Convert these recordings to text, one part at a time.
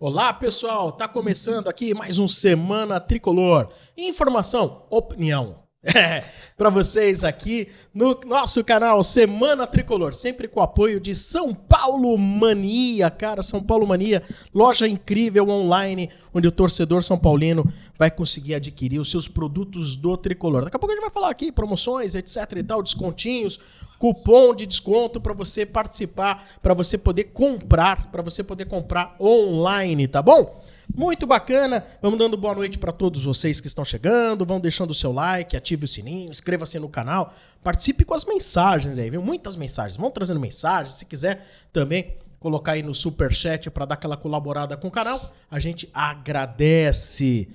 Olá, pessoal! Tá começando aqui mais um Semana Tricolor. Informação, opinião. É, para vocês aqui no nosso canal Semana Tricolor, sempre com o apoio de São Paulo Mania, cara, São Paulo Mania, loja incrível online, onde o torcedor são paulino vai conseguir adquirir os seus produtos do Tricolor. Daqui a pouco a gente vai falar aqui promoções, etc e tal, descontinhos, cupom de desconto para você participar, para você poder comprar, para você poder comprar online, tá bom? Muito bacana. Vamos dando boa noite para todos vocês que estão chegando. Vão deixando o seu like, ative o sininho, inscreva-se no canal. Participe com as mensagens aí, viu? Muitas mensagens. Vão trazendo mensagens. Se quiser também colocar aí no super chat para dar aquela colaborada com o canal, a gente agradece.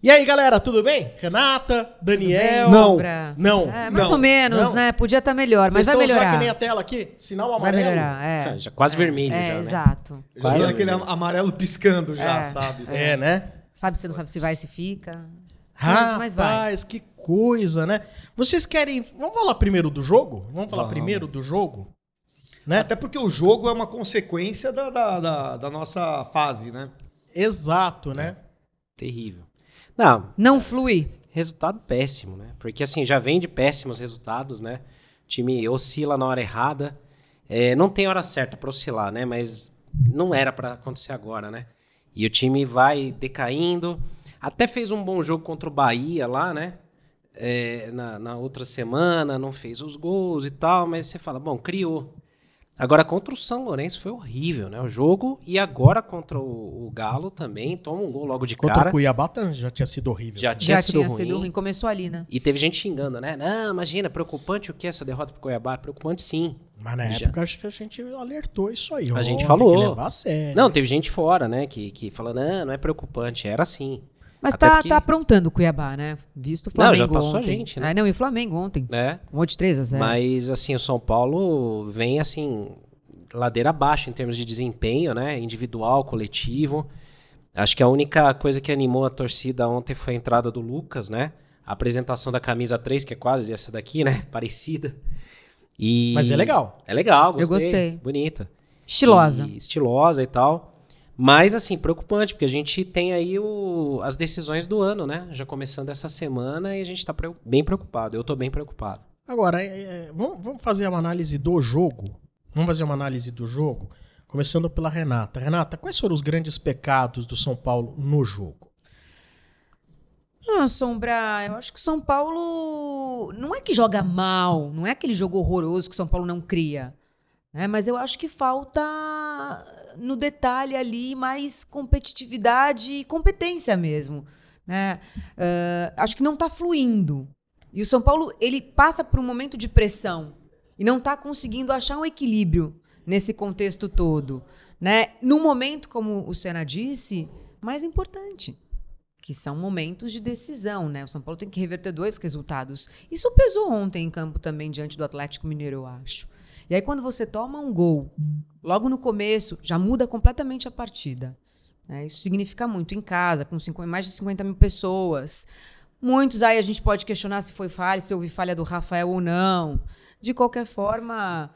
E aí, galera, tudo bem? Renata, Daniel. Bem, não. Sombra? Não. É, mais não, ou menos, não. né? Podia estar melhor, Vocês mas vai melhorar. já que nem a tela aqui? Sinal Vai amarelo. melhorar, é. Já quase vermelho É, já, né? exato. Já Quase tá aquele amarelo piscando já, É. sabe? É, né? Sabe, você não sabe se vai, se fica. Mas- mas vai. Rapaz, que coisa, né? Vocês querem. Vamos falar primeiro do jogo? Vamos falar Vamos. primeiro do jogo? Né? Até porque o jogo é uma consequência da, da, da, da nossa fase, né? Exato, né? Terrível. Não, Não flui. resultado péssimo, né? Porque assim, já vem de péssimos resultados, né? O time oscila na hora errada. É, não tem hora certa pra oscilar, né? Mas não era pra acontecer agora, né? E o time vai decaindo. Até fez um bom jogo contra o Bahia lá, né? É, na, na outra semana, não fez os gols e tal, mas você fala, bom, criou. Agora, contra o São Lourenço foi horrível, né? O jogo. E agora contra o, o Galo também, toma um gol logo de Contra cara. o Cuiabá tá- já tinha sido horrível. Já tinha Já sido tinha ruim. sido ruim. Começou ali, né? E teve gente xingando, né? Não, imagina, preocupante o que essa derrota pro Cuiabá? Preocupante sim. Mas na Já. época acho que a gente alertou isso aí. ó, gente tem falou. que levar a sério. Não, teve gente fora, né? Que, que falou, não, não é preocupante, era assim. Mas Até tá, porque- tá aprontando o Cuiabá, né? Visto o Não, Flamengo já passou a ontem. gente, né? É, não, e o Flamengo ontem. Né? Um monte de 3 a 0 Mas, assim, o São Paulo vem, assim, ladeira abaixo em termos de desempenho, né? Individual, coletivo. Acho que a única coisa que animou a torcida ontem foi a entrada do Lucas, né? A apresentação da camisa 3, que é quase essa daqui, né? Parecida. E... Mas é legal. É legal, gostei. Eu gostei. Bonita. Estilosa. E estilosa e tal. Mas, assim, preocupante, porque a gente tem aí o- as decisões do ano, né? Já começando essa semana e a gente tá preo- bem preocupado. Eu tô bem preocupado. Agora, é, é, vamos, vamos fazer uma análise do jogo. Vamos fazer uma análise do jogo. Começando pela Renata. Renata, quais foram os grandes pecados do São Paulo no jogo? Ah, Sombra, eu acho que o São Paulo não é que joga mal, não é aquele jogo horroroso que o São Paulo não cria. né? Mas eu acho que falta no detalhe ali mais competitividade e competência mesmo. Né? Ah, acho que não está fluindo. E o São Paulo ele passa por um momento de pressão e não está conseguindo achar um equilíbrio nesse contexto todo. Né? Num momento, como o Senna disse, mais importante que são momentos de decisão, né? O São Paulo tem que reverter dois resultados. Isso pesou ontem em campo também diante do Atlético Mineiro, eu acho. E aí quando você toma um gol, logo no começo, já muda completamente a partida. né? Isso significa muito em casa, com cinqu- mais de 50 mil pessoas. Muitos aí a gente pode questionar se foi falha, se houve falha do Rafael ou não. De qualquer forma,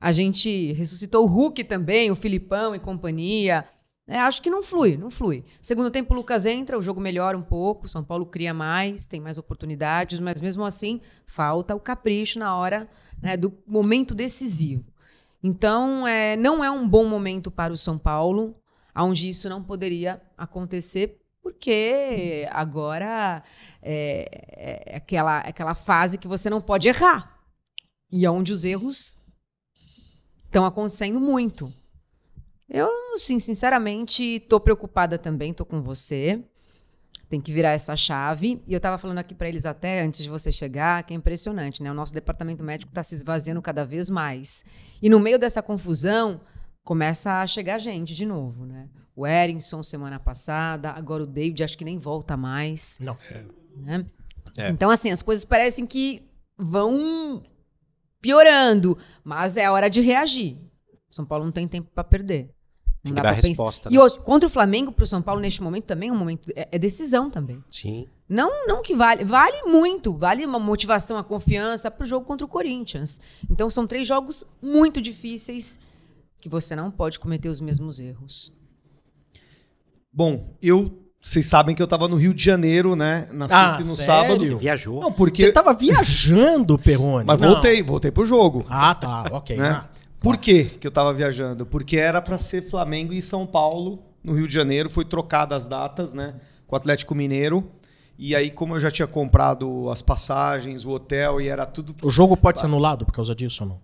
a gente ressuscitou o Hulk também, o Filipão e companhia. É, acho que não flui, não flui. Segundo tempo, o Lucas entra, o jogo melhora um pouco, o São Paulo cria mais, tem mais oportunidades, mas mesmo assim, falta o capricho na hora né, do momento decisivo. Então, é, não é um bom momento para o São Paulo, onde isso não poderia acontecer, porque agora é, é aquela, aquela fase que você não pode errar. E onde os erros estão acontecendo muito. Eu, assim, sinceramente, tô preocupada também, tô com você. Tem que virar essa chave. E eu tava falando aqui para eles até antes de você chegar, que é impressionante, né? O nosso departamento médico está se esvaziando cada vez mais. E no meio dessa confusão, começa a chegar gente de novo, né? O Erinson semana passada, agora o David acho que nem volta mais, Não. né? É. Então, assim, as coisas parecem que vão piorando, mas é hora de reagir. São Paulo não tem tempo para perder. Tem Não que dá dar pra resposta, E né? outro, contra o Flamengo, pro São Paulo, neste momento, também é um momento. É, é decisão também. Sim. Não, não que vale. Vale muito. Vale uma motivação, a confiança pro jogo contra o Corinthians. Então são três jogos muito difíceis que você não pode cometer os mesmos erros. Bom, eu. Vocês sabem que eu tava no Rio de Janeiro, né? Na Ah, sexta e no sério? sábado. Viajou. Não, porque. Você tava viajando, Perrone. Mas Não. voltei, voltei pro jogo. Ah, tá, ok. né? Ah, Por que que eu tava viajando? Porque era pra ser Flamengo e São Paulo no Rio de Janeiro. Foi trocada as datas, né? Com o Atlético Mineiro. E aí, como eu já tinha comprado as passagens, o hotel e era tudo. O jogo pode ser anulado por causa disso ou não?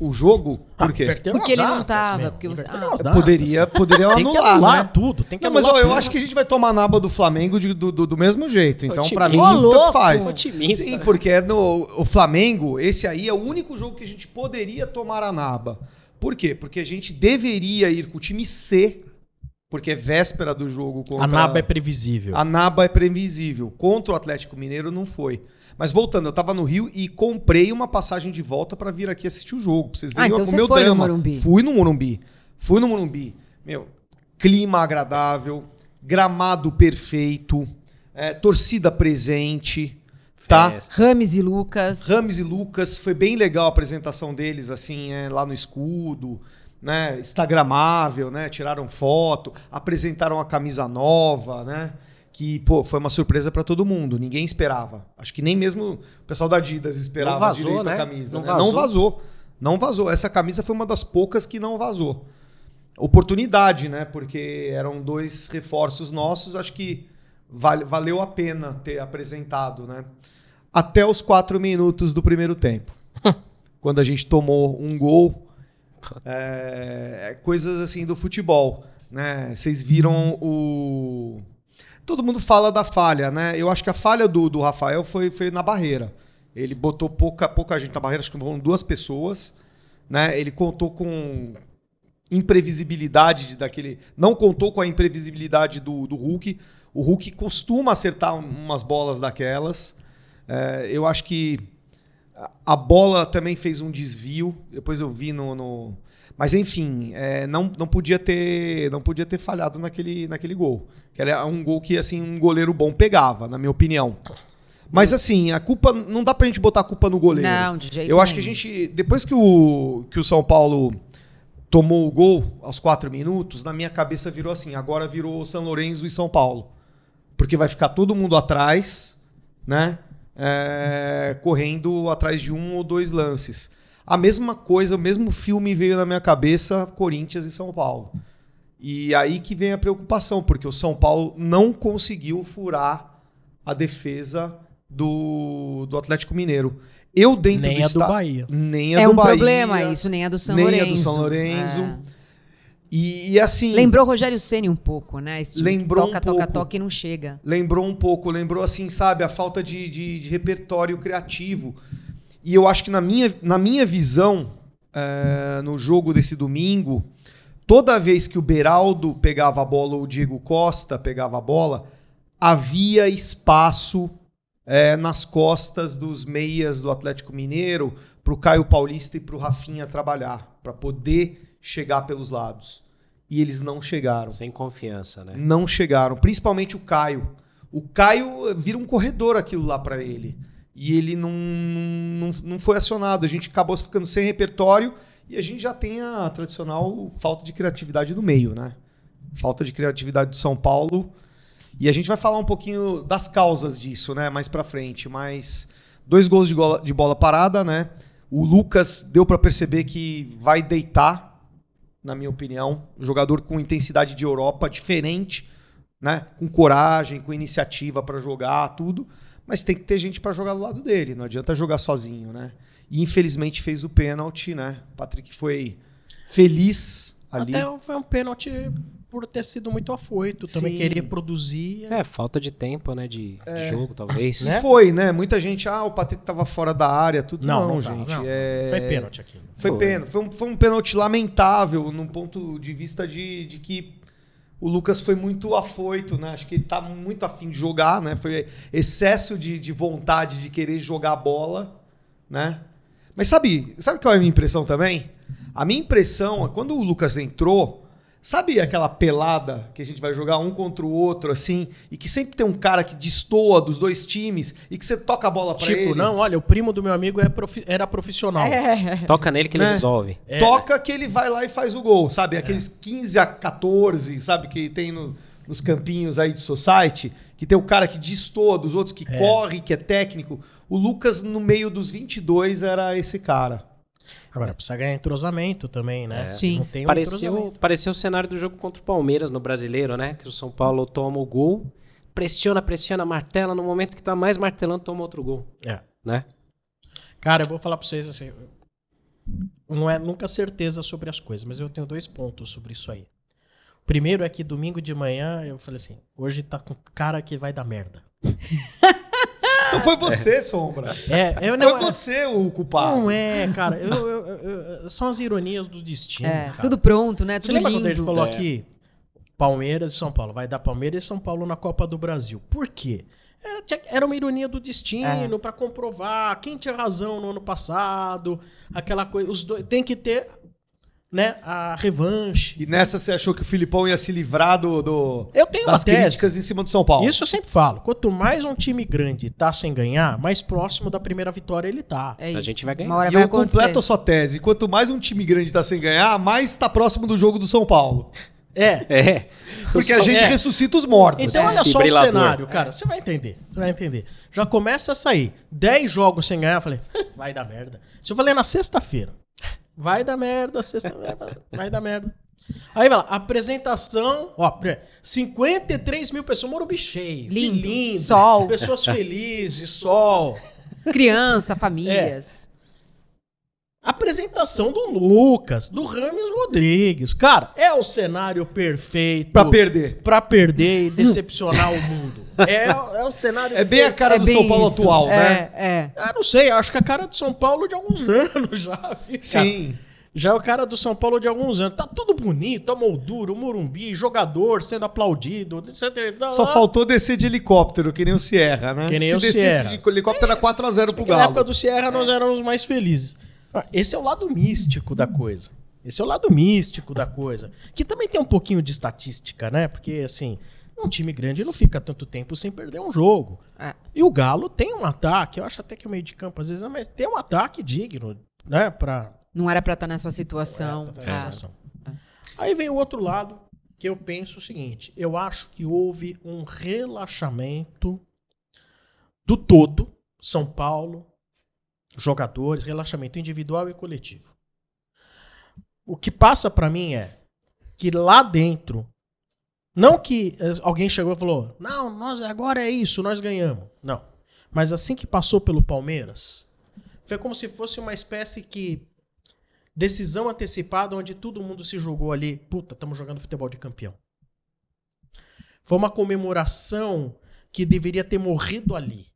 O jogo? Por Ah, quê? Porque ele não tava, porque você- ah, Poderia, poderia Tem que anular, anular né? tudo. Tem que Não, mas anular ó, eu acho que a gente vai tomar naba do Flamengo de- do, do, do mesmo jeito. Então, pra mim. Ô, tanto faz. Otimista, Sim, porque no, o Flamengo, esse aí é o único jogo que a gente poderia tomar a naba. Por quê? Porque a gente deveria ir com o time C, porque é véspera do jogo contra... A naba é previsível. A naba é previsível. Contra o Atlético Mineiro não foi. Mas voltando, eu tava no Rio e comprei uma passagem de volta pra vir aqui assistir o jogo. Pra vocês Ah, verem então o você meu foi no drama. Morumbi. Fui no Morumbi. Fui no Morumbi. Meu, clima agradável, gramado perfeito, é, torcida presente, tá? Festa. Rames e Lucas. Rames e Lucas, foi bem legal a apresentação deles, assim, é, lá no escudo, né? Instagramável, né? Tiraram foto, apresentaram a camisa nova, né? Que, pô, foi uma surpresa pra todo mundo. Ninguém esperava. Acho que nem mesmo o pessoal da Adidas esperava Não vazou, direito a né? camisa. Não né? vazou. não vazou. Não vazou. Essa camisa foi uma das poucas que não vazou. Oportunidade, né? Porque eram dois reforços nossos. Acho que vale- valeu a pena ter apresentado, né? Até os quatro minutos do primeiro tempo. quando a gente tomou um gol. É, coisas assim do futebol. Né? Vocês viram o. Todo mundo fala da falha, né? Eu acho que a falha do, do Rafael foi, foi na barreira. Ele botou pouca, pouca gente na barreira, acho que foram duas pessoas. Né? Ele contou com imprevisibilidade de- daquele. Não contou com a imprevisibilidade do, do Hulk. O Hulk costuma acertar um- umas bolas daquelas. É, eu acho que a- bola também fez um desvio. Depois eu vi no. no- Mas enfim, é, não, não podia ter não podia ter falhado naquele, naquele gol. Que era um gol que assim um goleiro bom pegava, na minha opinião. Mas assim, a culpa não dá pra gente botar a culpa no goleiro. Não, de jeito Eu acho que a gente depois que o que o São Paulo tomou o gol aos quatro minutos, na minha cabeça virou assim, agora virou São Lourenço e São Paulo. Porque vai ficar todo mundo atrás, né? É, correndo atrás de um ou dois lances. A mesma coisa, o mesmo filme veio na minha cabeça, Corinthians e São Paulo. E aí que vem a preocupação, porque o São Paulo não conseguiu furar a defesa do, do Atlético Mineiro. Eu dentro Nem do a do Bahia. Nem a É do um Bahia, problema isso, nem a do São nem Lourenço. a do São Lourenço. É. E, e assim. Lembrou o Rogério Ceni um pouco, né? Esse que Lembrou um toca, toca, pouco. toca e não chega. Lembrou um pouco, lembrou assim, sabe, a falta de, de- de repertório criativo. E eu acho que na minha, na minha visão, é, no jogo desse domingo, toda vez que o Beraldo pegava a bola ou o Diego Costa pegava a bola, havia espaço é, nas costas dos meias do Atlético Mineiro para o Caio Paulista e para o Rafinha trabalhar, para poder chegar pelos lados. E eles não chegaram Sem confiança, né? não chegaram, principalmente o Caio. O Caio eh, vira um corredor aquilo lá pra ele. E ele não, não, não foi acionado. A gente acabou ficando sem repertório e a gente já tem a tradicional falta de criatividade no meio, né? Falta de criatividade de São Paulo. E a gente vai falar um pouquinho das causas disso, né? Mais pra frente. Mas dois gols de, gola- de bola parada, né? O Lucas deu pra perceber que vai deitar na minha opinião. Um jogador com intensidade de Europa, diferente, né? Com coragem, com iniciativa para jogar, tudo. Mas tem que ter gente para jogar do lado dele. Não adianta jogar sozinho, né? E infelizmente fez o pênalti, né? O Patrick foi feliz ali. Até foi um pênalti por ter sido muito afoito. Também Sim. querer produzir. É, falta de tempo, né? De, de jogo, talvez. Né? Foi, né? Muita gente, ah, o Patrick tava fora da área, tudo. Não, Não, não tá, gente. não. é- Foi pênalti aqui. Foi, Foi. pênalti. Foi um, foi um pênalti lamentável, num ponto de vista de, de que o Lucas foi muito afoito, né? Acho que ele tá muito afim de jogar, né? Foi excesso de, de vontade de querer jogar a bola, né? Mas sabe, sabe qual é a minha impressão também? A minha impressão é quando o Lucas entrou, sabe aquela pelada que a gente vai jogar um contra o outro, assim, e que sempre tem um cara que destoa dos dois times e que você toca a bola pra Tipo, ele? não, olha, o primo do meu amigo é profi- era profissional. É. Toca nele que ele Né? resolve. É. toca que ele vai lá e faz o gol, sabe? Aqueles 15 a 14, sabe? Que tem no- nos campinhos aí de society, que tem o cara que destoa dos outros, que É. corre, que é técnico. O Lucas, no meio dos 22, era esse cara. Agora, precisa ganhar entrosamento também, né? É. Sim. Não tem um Pareceu, pareceu o cenário do jogo contra o Palmeiras no brasileiro, né? Que o São Paulo toma o gol, pressiona, pressiona, martela. No momento que tá mais martelando, toma outro gol, É. né? Cara, eu vou falar pra vocês assim. Não é nunca certeza sobre as coisas, mas eu tenho dois pontos sobre isso aí. O primeiro é que domingo de manhã eu falei assim: hoje tá com cara que vai dar merda. Então foi você, Sombra. É, eu Não é você o culpado. Não é, cara. eu- eu- eu- são as ironias do destino. É, cara. tudo pronto, né? Você Tudo lembra lindo. quando a gente falou É. aqui? Palmeiras e São Paulo. Vai dar Palmeiras e São Paulo na Copa do Brasil. Por quê? Era, uma ironia do destino pra comprovar quem tinha razão no ano passado, aquela coisa. Os dois tem que ter, né, a revanche. E nessa você achou que o Filipão ia se livrar do, do- Eu tenho das críticas em cima do São Paulo. Isso eu sempre falo. Quanto mais um time grande tá sem ganhar, mais próximo da primeira vitória ele tá. É A isso. gente vai ganhar. Uma hora E vai eu acontecer. completo a sua tese. Quanto mais um time grande tá sem ganhar, mais tá próximo do jogo do São Paulo. É. É. Porque a gente é. ressuscita os mortos. Então, olha só o cenário, cara. Você vai entender. Você vai entender. Já começa a sair 10 jogos sem ganhar. Eu falei, vai dar merda. Isso eu falei na sexta-feira. Vai dar merda, sexta vai dar merda. Aí vai lá, apresentação, ó, pre- 53 mil pessoas, Morumbi cheio. Lindo. lindo. Sol. Pessoas felizes, sol. Criança, famílias. Apresentação do Lucas, do Rames Rodrigues. Cara, é o cenário perfeito. Pra perder. Pra perder e decepcionar o mundo. É, é o cenário É bem a cara É do São Paulo isso. atual, é, né? É. Ah, não sei, acho que a cara de São Paulo de alguns anos já. viu, cara? Sim. Já é o cara do São Paulo de alguns anos. Tá tudo bonito, a moldura, o Morumbi, jogador sendo aplaudido, etc. tal. Só faltou descer de helicóptero, que nem o Sierra, né? Que nem Se o descesse Sierra. de helicóptero era 4x0 pro Porque na época Galo. do Sierra nós éramos mais felizes. Ah, Esse é o lado místico da coisa. Esse é o lado místico da coisa. Que também tem um pouquinho de estatística, né? Porque, assim, um time grande não fica tanto tempo sem perder um jogo. É. E o Galo tem um ataque, eu acho até que o meio de campo às vezes, mas tem um ataque digno, né? Pra, Não era pra estar nessa situação. É, tá É. situação. Aí vem o outro lado, que eu penso o seguinte: eu acho que houve um relaxamento do todo, São Paulo, jogadores, relaxamento individual e coletivo. O que passa pra mim é que lá dentro, não que eh, alguém chegou e falou, não, nós agora é isso, nós ganhamos. Não. Mas assim que passou pelo Palmeiras, foi como se fosse uma espécie que decisão antecipada onde todo mundo se jogou ali, puta, estamos jogando futebol de campeão. Foi uma comemoração que deveria ter morrido ali.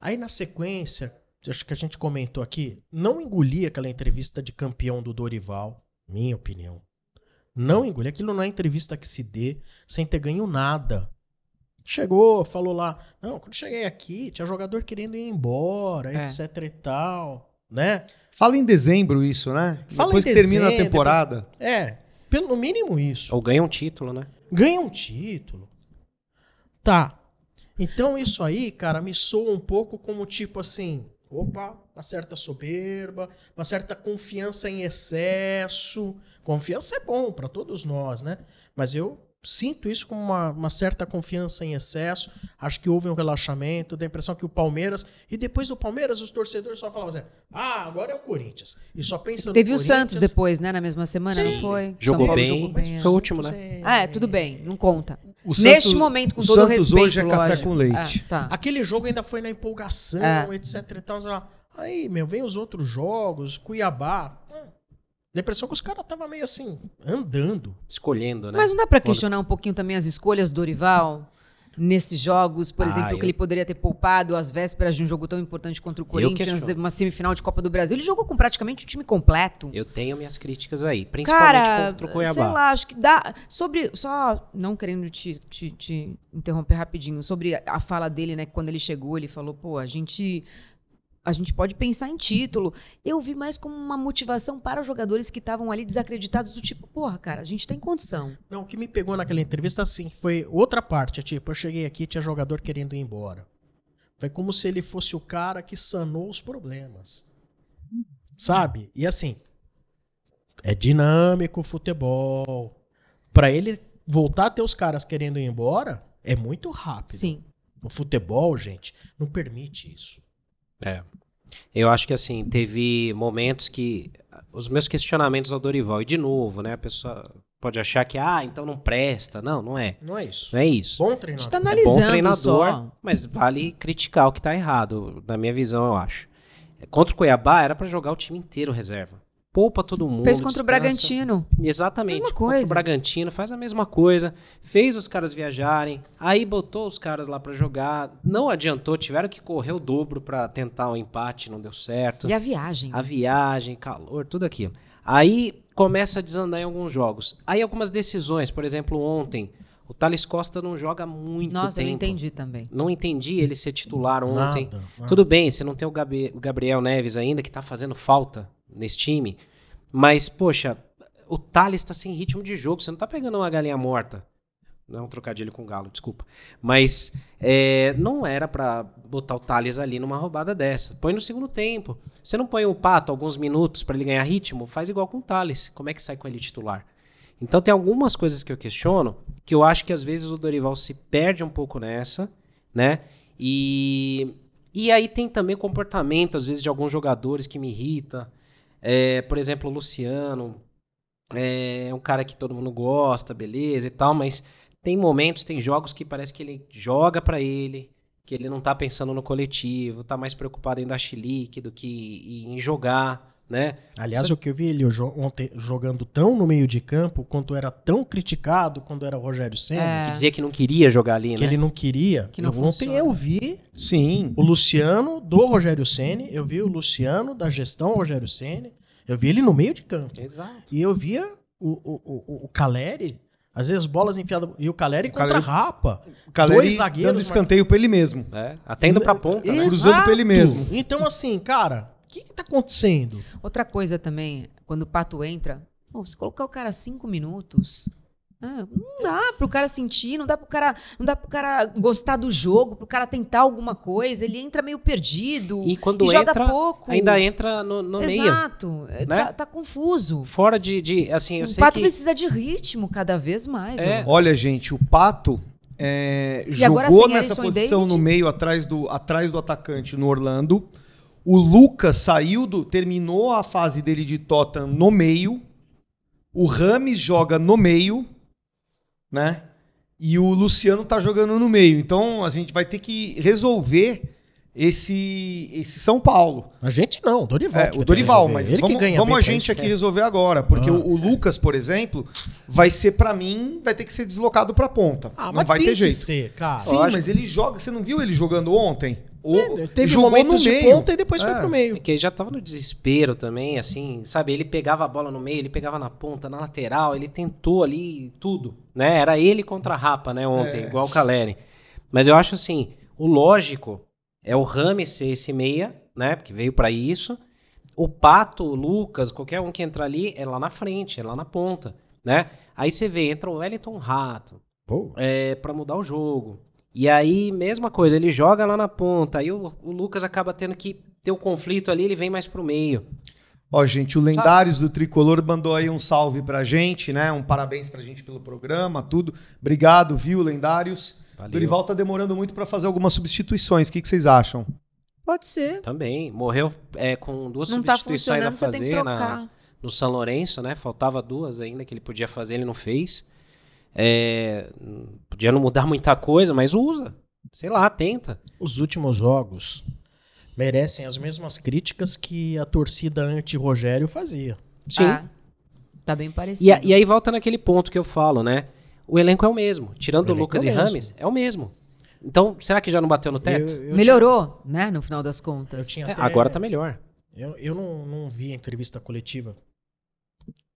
Aí na sequência, acho que a gente comentou aqui, não engoli aquela entrevista de campeão do Dorival, minha opinião. Não engoli, aquilo não é entrevista que se dê sem ter ganho nada. Chegou, falou lá, não, quando cheguei aqui, tinha jogador querendo ir embora, É. etc e tal, né? Fala em dezembro isso, né? Fala Depois em que termina a dezembro, temporada. É, pelo mínimo isso. Ou ganha um título, né? Ganha um título. Tá. Então isso aí, cara, me soa um pouco como tipo assim, opa, uma certa soberba, uma certa confiança em excesso. Confiança é bom pra todos nós, né? Mas eu sinto isso como uma, uma certa confiança em excesso. Acho que houve um relaxamento, dá a impressão que o Palmeiras e depois do Palmeiras os torcedores só falavam assim: "Ah, agora é o Corinthians". E só pensa no Teve o. Santos depois, né? Na mesma semana, não foi? Jogou Paulo bem. jogou bem. é. Foi o último, né? Ah, é, tudo bem, não conta. O Neste Santos- momento, com o todo o Santos respeito, hoje é café lógico. com leite. Ah, tá. Aquele jogo ainda foi na empolgação, É. etc e tal. Aí, meu, vem os outros jogos, Cuiabá. Impressão que os caras estavam meio assim, andando. Escolhendo, né? Mas não dá pra questionar um pouquinho também as escolhas do Dorival nesses jogos, por Ah, exemplo, eu- que ele poderia ter poupado às vésperas de um jogo tão importante contra o Corinthians, uma semifinal de Copa do Brasil. Ele jogou com praticamente o time completo. Eu tenho minhas críticas aí, principalmente Cara, contra o sei Cuiabá. lá, acho que dá. Sobre. Só não querendo te, te- te interromper rapidinho, sobre a- a fala dele, né? que Quando ele chegou, ele falou, pô, a gente. A gente pode pensar em título. Eu vi mais como uma motivação para os jogadores que estavam ali desacreditados, do tipo, porra, cara, a gente tem condição. Não, o que me pegou naquela entrevista, assim, foi outra parte. Tipo, eu cheguei aqui tinha jogador querendo ir embora. Foi como se ele fosse o cara que sanou os problemas. Sabe? E assim, é dinâmico o futebol. Pra ele voltar a ter os caras querendo ir embora, é muito rápido. Sim. O futebol, gente, não permite isso. É. Eu acho que assim, teve momentos que. Os meus questionamentos ao Dorival, e de novo, né? A pessoa pode achar que, ah, então não presta. Não, não é. Não é isso. Não é isso. Bom A gente treinador. tá É bom analisando treinador, só. mas vale criticar o que tá errado, na minha visão, eu acho. Contra o Cuiabá era pra jogar o time inteiro reserva. Poupa todo mundo. Fez contra o descansa. Bragantino. Exatamente. Mesma Contra o coisa. Bragantino faz a mesma coisa. Fez os caras viajarem. Aí botou os caras lá pra jogar. Não adiantou. Tiveram que correr o dobro pra tentar o empate. Não deu certo. E a viagem. A viagem, calor, tudo aquilo. Aí começa a desandar em alguns jogos. Aí algumas decisões. Por exemplo, ontem. O Thales Costa não joga muito Nossa, eu tempo. não entendi também. Não entendi ele ser titular ontem. Nada, nada. Tudo bem, você não tem o, Gabi- o Gabriel Neves ainda, que tá fazendo falta nesse time. Mas, poxa, o Thales tá sem ritmo de jogo. Você não tá pegando uma galinha morta. Não é um trocadilho com Galo, desculpa. Mas é, não era pra botar o Thales ali numa roubada dessa. Põe no segundo tempo. Você não põe o Pato alguns minutos pra ele ganhar ritmo? Faz igual com o Thales. Como é que sai com ele titular? Então tem algumas coisas que eu questiono que eu acho que às vezes o Dorival se perde um pouco nessa, né? E, e aí tem também comportamento, às vezes, de alguns jogadores que me irrita. É, por exemplo, o Luciano. É um cara que todo mundo gosta, beleza e tal, mas tem momentos, tem jogos que parece que ele joga pra ele, que ele não tá pensando no coletivo, tá mais preocupado em dar chilique do que em jogar, né? Aliás, Isso- o que eu vi ele jo- ontem jogando tão no meio de campo, quanto era tão criticado quando era o Rogério Senna, Que dizia que não queria jogar ali, que né? ele não queria. Que não eu, ontem eu vi Sim. o Luciano do Rogério Ceni, eu vi o Luciano da gestão Rogério Ceni, eu vi ele no meio de campo. Exato. E eu via o, o, o, o Caleri, às vezes bolas enfiadas, e o Caleri O contra Caleri- rapa. O Caleri Dois zagueiros, dando escanteio pra ele mesmo. É, até indo pra ponta, né? Cruzando pra ele mesmo. Então, assim, cara, que, que tá acontecendo? Outra coisa também, quando o Pato entra, pô, se colocar o cara cinco minutos, ah, não dá pro cara sentir, não dá pro cara, não dá pro cara gostar do jogo, pro cara tentar alguma coisa, ele entra meio perdido E quando joga entra, pouco. ainda entra no, no meio. Exato, é, né? tá, tá confuso. Fora de, de assim, eu o sei Pato que... precisa de ritmo cada vez mais. É. Olha, gente, o Pato é, E agora jogou sem nessa e posição David? no meio, atrás do, atrás do atacante no Orlando. O Lucas saiu do. terminou a fase dele de Tottenham no meio. O Rames joga no meio, né? E o Luciano tá jogando no meio. Então a gente vai ter que resolver esse, esse São Paulo. A gente não, o Dorival. É, o Dorival, resolver. mas ele vamos, que ganha vamos a gente isso. aqui É. resolver agora, porque Ah. o, o Lucas, por exemplo, vai ser pra mim, vai ter que ser deslocado pra ponta. Ah, não mas vai ter jeito. ser, cara. Sim, mas ele joga, você não viu ele jogando ontem? O, É, Teve jogou momentos no de meio. ponta e depois foi É. pro meio. É que ele já tava no desespero também, assim, sabe? Ele pegava a bola no meio, ele pegava na ponta, na lateral, ele tentou ali tudo, né? Era ele contra a Rapa, né, ontem, É. igual o Caleri. Mas eu acho assim, o lógico é o Rames ser esse meia, né? Porque veio pra isso. O Pato, o Lucas, qualquer um que entrar ali é lá na frente, é lá na ponta, né? Aí você vê, entra o Wellington Rato, Pô, é, para mudar o jogo. E aí, mesma coisa, ele joga lá na ponta, aí o, o Lucas acaba tendo que ter o conflito ali, ele vem mais pro meio. Ó, gente, o Lendários do Tricolor mandou aí um salve pra gente, né? Um parabéns pra gente pelo programa, tudo. Obrigado, viu, Lendários? Valeu. Dorival tá demorando muito pra fazer algumas substituições. O que, que vocês acham? Pode ser. Também, morreu é, com duas Não tá substituições a tem que fazer na, no São Lourenço, né? Faltava duas ainda que ele podia fazer, ele não fez. É, podia não mudar muita coisa, mas usa. Sei lá, tenta. os últimos jogos merecem as mesmas críticas que a torcida anti-Rogério fazia. Sim. Ah, tá bem parecido. E, a- e aí volta naquele ponto que eu falo, né? O elenco é o mesmo. Tirando O Lucas é o e. Rames, é o mesmo. Então, será que já não bateu no teto? Eu- eu Melhorou, né, no final das tinha- contas. eu tinha É, até- agora tá melhor. Eu, eu não, não vi a entrevista coletiva.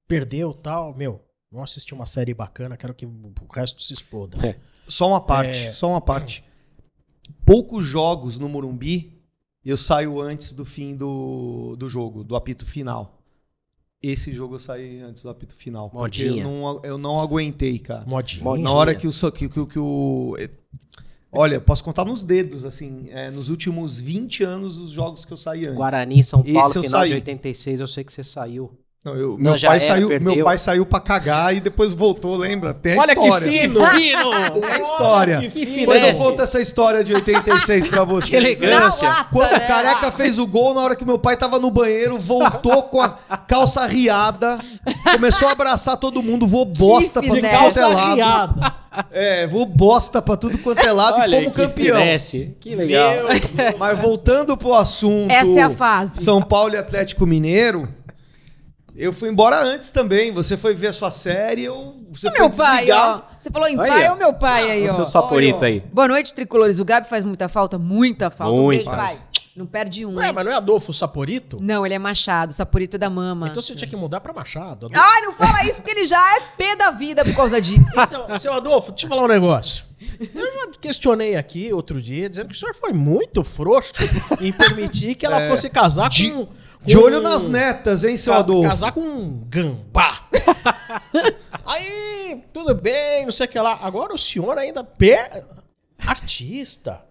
Perdeu tal, meu. Vamos assistir uma série bacana, quero que o resto se exploda. É. Só uma parte, É. só uma parte. Poucos jogos no Morumbi eu saio antes do fim do, do jogo, do apito final. Esse jogo eu saí antes do apito final. porque Eu Modinha. não, eu não aguentei, cara. Modinha. Modinha. Na hora que o, que, que, que o. Olha, posso contar nos dedos, assim, é, nos últimos 20 anos os jogos que eu saí antes. Guarani, São Paulo, final de saí. 86, eu sei que você saiu. Não, eu- Não, meu, já pai era, saiu, perdeu. meu pai saiu pra cagar e depois voltou, lembra? Tem a Olha que história. fino! Fino! Tem a história. Olha que Depois eu conto essa história de 86 pra Que vocês. elegância. Lata, Quando o né? Careca fez o gol, na hora que meu pai tava no banheiro, voltou com a calça riada, começou a abraçar todo mundo, voou bosta pra Que tudo De finesse. quanto é lado. riada. É, voou bosta pra tudo quanto é lado e Olha fomos que campeão. finesse. Que legal. Mas voltando pro assunto Essa é a fase. São Paulo e Atlético Mineiro, eu fui embora antes também. Você foi ver a sua série, eu, você O foi meu pai, desligar. ó. Você falou em pai, é o meu pai aí, O ó. seu saporito aí. Boa noite, tricolores. O Gabi faz muita falta? Muita falta. Muito. Um beijo, pai. Faz. Não perde um, Ué, mas não é Adolfo Saporito? Não, ele é Machado. Saporito é da mama. Então você tinha que mudar pra Machado. Adolfo. Ai, não fala isso, porque ele já é pé da vida por causa disso. Então, seu Adolfo, deixa eu falar um negócio. Eu já questionei aqui outro dia, dizendo que o senhor foi muito frouxo em permitir que ela É, fosse casar de- com, De olho nas netas, hein, seu ca- Adolfo? Casar com um gambá. Aí, tudo bem, não sei o que lá. Agora o senhor ainda... Per... Artista,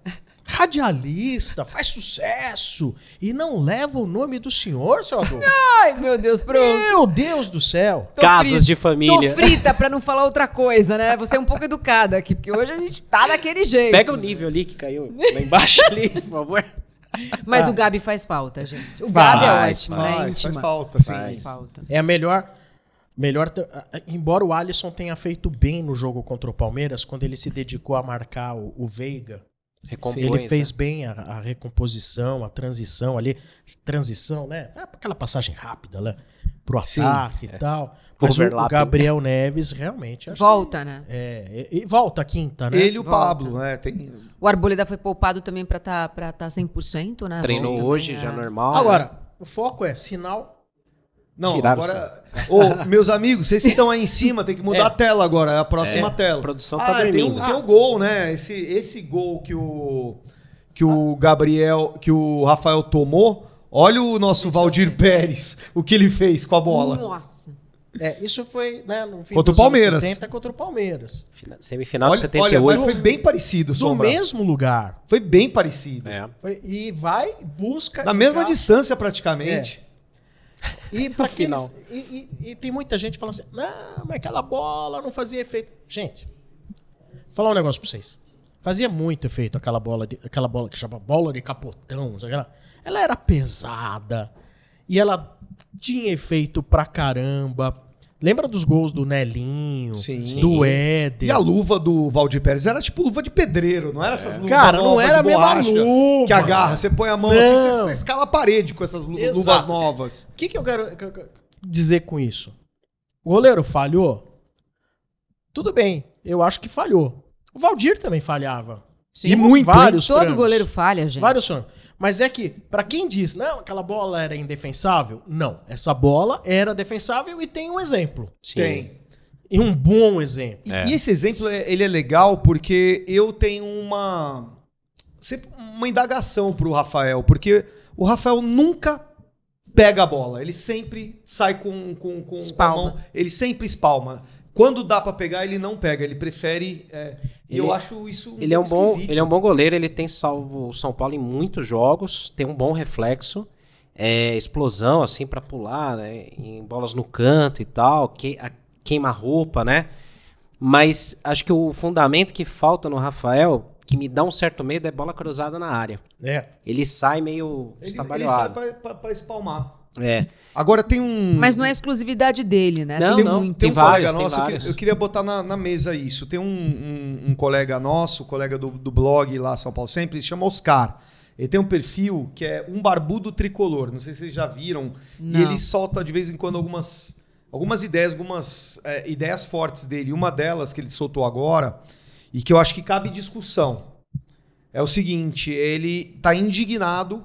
radialista, faz sucesso e não leva o nome do senhor, seu Adolfo. Ai, meu Deus, pronto. Meu Deus do céu. Tô Casos frita. de família. Tô frita pra não falar outra coisa, né? Você é um pouco educada aqui, porque hoje a gente tá daquele jeito. Pega o nível ali que caiu lá embaixo ali, por favor. Mas Ah. o Gabi faz falta, gente. O Faz, Gabi é ótimo, né? Faz, faz Íntima. falta, sim. Faz. Faz falta. É a melhor. Melhor. Embora o Alisson tenha feito bem no jogo contra o Palmeiras, quando ele se dedicou a marcar o, o Veiga, Recompõe, ele fez né? bem a, a recomposição, a transição ali. Transição, né? É aquela passagem rápida, né? Pro Sim, ataque e tal. Mas o, o Overlapping. Gabriel Neves realmente. acho Volta, né? que- é, e, e volta a quinta, né? Ele e o Volta. Pablo, né? Tem... O Arboleda foi poupado também pra tá, pra tá 100%, né? Treinou Volta hoje, também, já é. normal. Agora, o foco é sinal. Não, Tiraram agora. Ô, meus amigos, vocês que estão aí em cima, tem que mudar É. a tela agora, é a próxima É, tela. a produção tá ah, tem dormindo. o, tem o gol, né? Esse, esse gol que o, que o Gabriel, que o Rafael tomou. Olha o nosso Valdir Pérez, o que ele fez com a bola. Nossa. É, isso foi né, no fim Contra o Palmeiras. 70 contra o Palmeiras. Fina- Semifinal Olha, de olha, 78. mas foi bem parecido, Do Sombra. mesmo lugar. Foi bem parecido. É. E vai, busca. Na mesma distância, praticamente. E, pra final. aqueles- e, e- e tem muita gente falando assim: não, mas aquela bola não fazia efeito. Gente, vou falar um negócio pra vocês. Fazia muito efeito aquela bola, de, aquela bola que chama bola de capotão. aquela? Ela era pesada e ela tinha efeito pra caramba. Lembra dos gols do Nelinho, Sim. do Éder? E a luva do Valdir Pérez era tipo luva de pedreiro, não era essas luvas Cara, não era a de mesma luva. Que agarra, você põe a mão Não. assim, você, você escala a parede com essas Exato. luvas novas. O que, que eu quero dizer com isso? O goleiro falhou? Tudo bem, eu acho que falhou. O Valdir também falhava. Sim. E muito, vários Todo goleiro falha, gente. Vários frangos. Mas é que, pra quem diz, não, aquela bola era indefensável, não. Essa bola era defensável e tem um exemplo. Sim. E um bom exemplo. E, É. e esse exemplo é- ele é legal porque eu tenho uma sempre uma indagação pro Rafael, porque o Rafael nunca pega a bola, ele sempre sai com, com, com, com a Espalma. mão, ele sempre espalma. Quando dá pra pegar, ele não pega, ele prefere. é, e Ele- eu acho isso. Ele é um bom, esquisito. ele é um bom goleiro, ele tem salvo o São Paulo em muitos jogos, tem um bom reflexo, é, explosão assim pra pular, né, em bolas no canto e tal, que, a- queima-roupa, né? Mas acho que o fundamento que falta no Rafael, que me dá um certo medo, é bola cruzada na área. É. Ele sai meio Ele, ele sai estabalhoado. pra, pra- pra espalmar. É. Agora tem um. Mas não é exclusividade dele, né? Não, Tem não. muito. Tem Tem um vários, colega nosso, eu vários. queria, eu queria botar na, na mesa isso. Tem um, um- um colega nosso, colega do, do blog lá, São Paulo Sempre, ele se chama Oscar. Ele tem um perfil que é um barbudo tricolor. Não sei se vocês já viram. Não. E ele solta de vez em quando algumas, algumas ideias, algumas é, ideias fortes dele. Uma delas que ele soltou agora, e que eu acho que cabe discussão, é o seguinte: ele tá indignado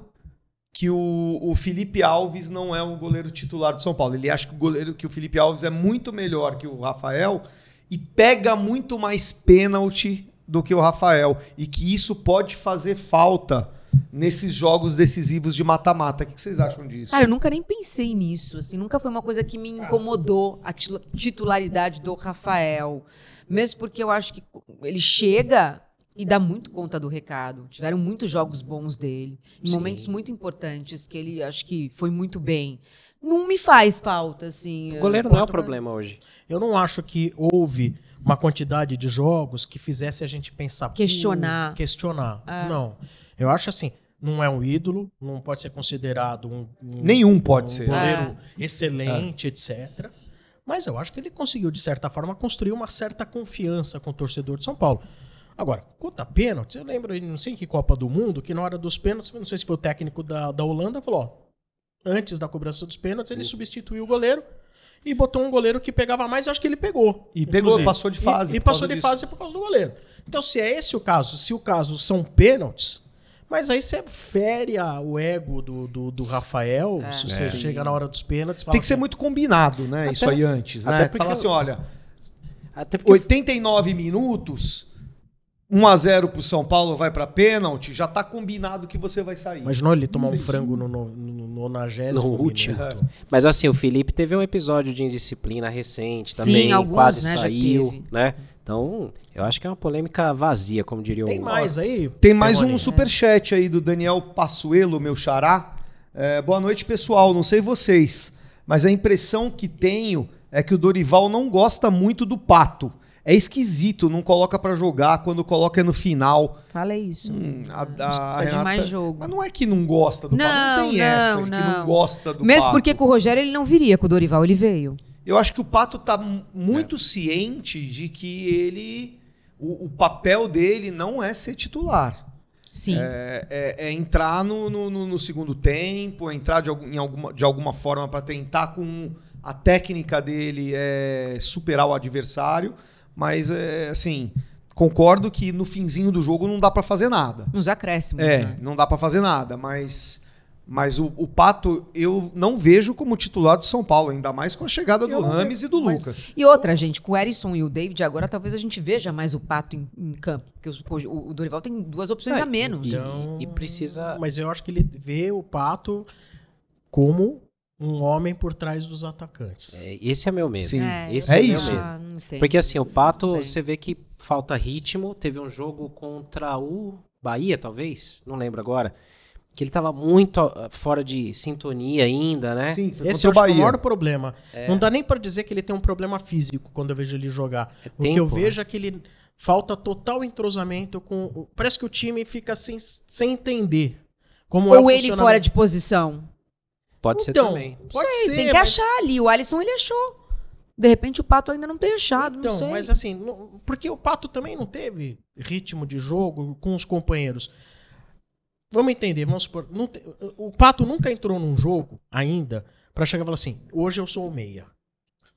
que o, o Felipe Alves não é o goleiro titular do São Paulo. Ele acha que o, goleiro, que o Felipe Alves é muito melhor que o Rafael e pega muito mais pênalti do que o Rafael. E que isso pode fazer falta nesses jogos decisivos de mata-mata. O que vocês acham disso? Cara, eu nunca nem pensei nisso, assim, nunca foi uma coisa que me incomodou a titularidade do Rafael. Mesmo porque eu acho que ele chega e dá muito conta do recado. Tiveram muitos jogos bons dele, em Sim. momentos muito importantes que ele acho que foi muito bem. Não me faz falta, assim. O goleiro não é o problema hoje. Eu não acho que houve uma quantidade de jogos que fizesse a gente pensar. Questionar. "Pô, Questionar. Não. Eu acho assim, não é um ídolo, não pode ser considerado um. um- Nenhum pode um ser. goleiro excelente, etc. Mas eu acho que ele conseguiu, de certa forma, construir uma certa confiança com o torcedor de São Paulo. Agora, quanto a pênaltis, eu lembro, em não sei em que Copa do Mundo, que na hora dos pênaltis, não sei se foi o técnico da, da Holanda, falou: ó, antes da cobrança dos pênaltis, ele substituiu o goleiro e botou um goleiro que pegava mais, eu acho que ele pegou. E pegou, inclusive. passou de fase E, e passou de disso. fase por causa do goleiro. Então, se é esse o caso, se o caso são pênaltis, mas aí você fere a- o ego do, do, do Rafael, É. se você É. chega na hora dos pênaltis, fala Tem que ser assim, muito combinado, né? Até- isso aí antes, até né? porque Falar assim, olha, Até porque 89 minutos, 1 a 0 pro São Paulo vai pra pênalti, já tá combinado que você vai sair. Imaginou ele tomar um Sim. frango no, no, no, no 90 No último. minuto? Mas assim, o Felipe teve um episódio de indisciplina recente Sim, também, alguns, quase né, saiu, né? Então, eu acho que é uma polêmica vazia, como diria Tem o mais aí? Tem mais um superchat aí do Daniel Passuelo, meu xará. É, boa noite, pessoal. Não sei vocês, mas a impressão que tenho é que o Dorival não gosta muito do pato. É esquisito, não coloca pra jogar, quando coloca é no final. Fala isso. Hum, a, a Precisa de Renata- mais jogo. Mas não é que não gosta do pato, Não, não tem não, essa, que não. não gosta do Mesmo pato. porque com o Rogério ele não viria, com o Dorival ele veio. Eu acho que o Pato tá mu- muito ciente de que ele. O, o papel dele não é ser titular. Sim. É, é- é entrar no, no- no- no segundo tempo, é entrar de, em alguma, de alguma forma para tentar com a técnica dele é, superar o adversário. Mas, é, assim, concordo que no finzinho do jogo não dá para fazer nada. Nos acréscimos, É, né? não dá para fazer nada, mas. Mas o, o Pato eu não vejo como titular do São Paulo, ainda mais com a chegada do Eu Rames e do mas- Lucas. E outra, gente, com o Erisson e o David, agora talvez a gente veja mais o Pato em, em campo. Porque o, o Dorival tem duas opções É, a menos. e- Então, e precisa- Mas eu acho que ele vê o Pato como um homem por trás dos atacantes. É, esse é meu medo. Sim. Esse É meu isso. medo. Ah. Porque assim, o Pato, você vê que falta ritmo. Teve um jogo contra o Bahia, talvez, não lembro agora, que ele tava muito ah, fora de sintonia ainda, né? Sim, foi Esse é o Bahia. maior problema. Não dá nem pra dizer que ele tem um problema físico quando eu vejo ele jogar. É o que eu tempo, né? vejo é que ele falta total entrosamento com. o- Parece que o time fica sem, sem entender. Como é o Ou ele fora de posição. Pode ser Então, também. Pode Sei, ser. tem que mas- achar ali. O Alisson ele achou. De repente o Pato ainda não tem achado, Então, não sei. mas assim, não- porque o Pato também não teve ritmo de jogo com os companheiros. Vamos entender, vamos supor. não te- o Pato nunca entrou num jogo ainda pra chegar e falar assim: hoje eu sou o meia.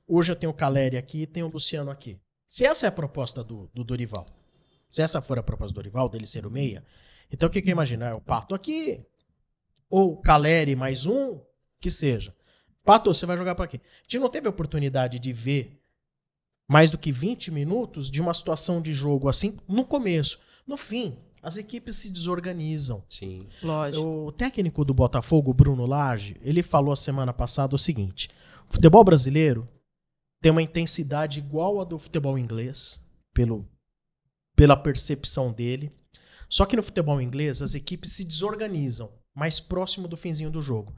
Hoje eu tenho o Caleri aqui e tenho o Luciano aqui. Se essa é a proposta do, do Dorival, se essa for a proposta do Dorival, dele ser o meia, então o que, que eu imagino? É o Pato aqui, ou Caleri mais um, que seja. Pato, você vai jogar pra quê? A gente não teve a oportunidade de ver mais do que 20 minutos de uma situação de jogo assim no começo. No fim, as equipes se desorganizam. Sim. Lógico. O técnico do Botafogo, Bruno Lage, ele falou a semana passada o seguinte: o futebol brasileiro tem uma intensidade igual à do futebol inglês, pelo, pela percepção dele. Só que no futebol inglês as equipes se desorganizam mais próximo do finzinho do jogo.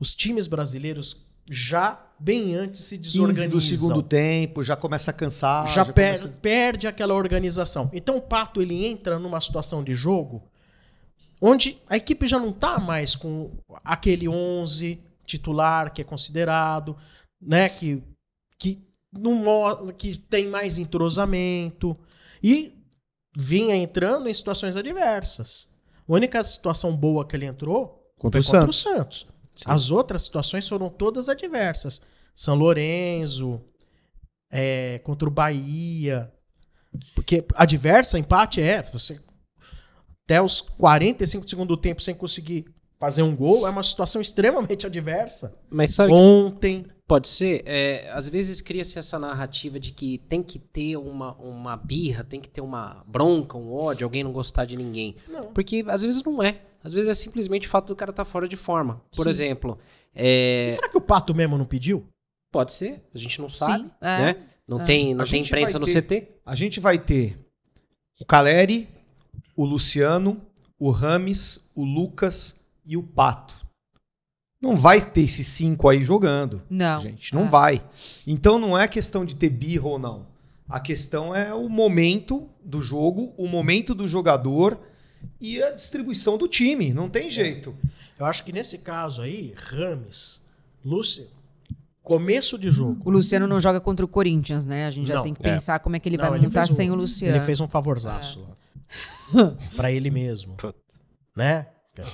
Os times brasileiros já bem antes se 15 desorganizam do segundo tempo, já começa a cansar. já, per- começa- perde aquela organização. Então o Pato ele entra numa situação de jogo onde a equipe já não tá mais com aquele 11 titular que é considerado, né, que que não que tem mais entrosamento e vinha entrando em situações adversas. A única situação boa que ele entrou Contra foi o contra o Santos. As outras situações foram todas adversas. São Lourenço, é, contra o Bahia. Porque adversa, empate é. Você, até os 45 do segundo tempo sem conseguir fazer um gol é uma situação extremamente adversa. Mas sabe Ontem. Pode ser. é, às vezes cria-se essa narrativa de que tem que ter uma, uma birra, tem que ter uma bronca, um ódio, alguém não gostar de ninguém. Não. Porque às vezes não é. Às vezes é simplesmente o fato do cara estar fora de forma. Por Sim. exemplo, é, E será que o Pato mesmo não pediu? pode ser, a gente não sabe, é. né? Não É. tem, não A tem imprensa no ter- CT. A gente vai ter o Caleri, o Luciano, o Rames, o Lucas e o Pato. Não vai ter esses cinco aí jogando. Não. Gente, não É. vai. Então não é questão de ter birra ou não. A questão é o momento do jogo, o momento do jogador e a distribuição do time. Não tem jeito. Eu acho que nesse caso aí, Rames, Lúcio, começo de jogo. O Luciano não joga contra o Corinthians, né? A gente já Não, tem que é. pensar como é que ele Não, vai ele montar um- sem o Luciano. Ele fez um favorzaço lá. pra ele mesmo. Né?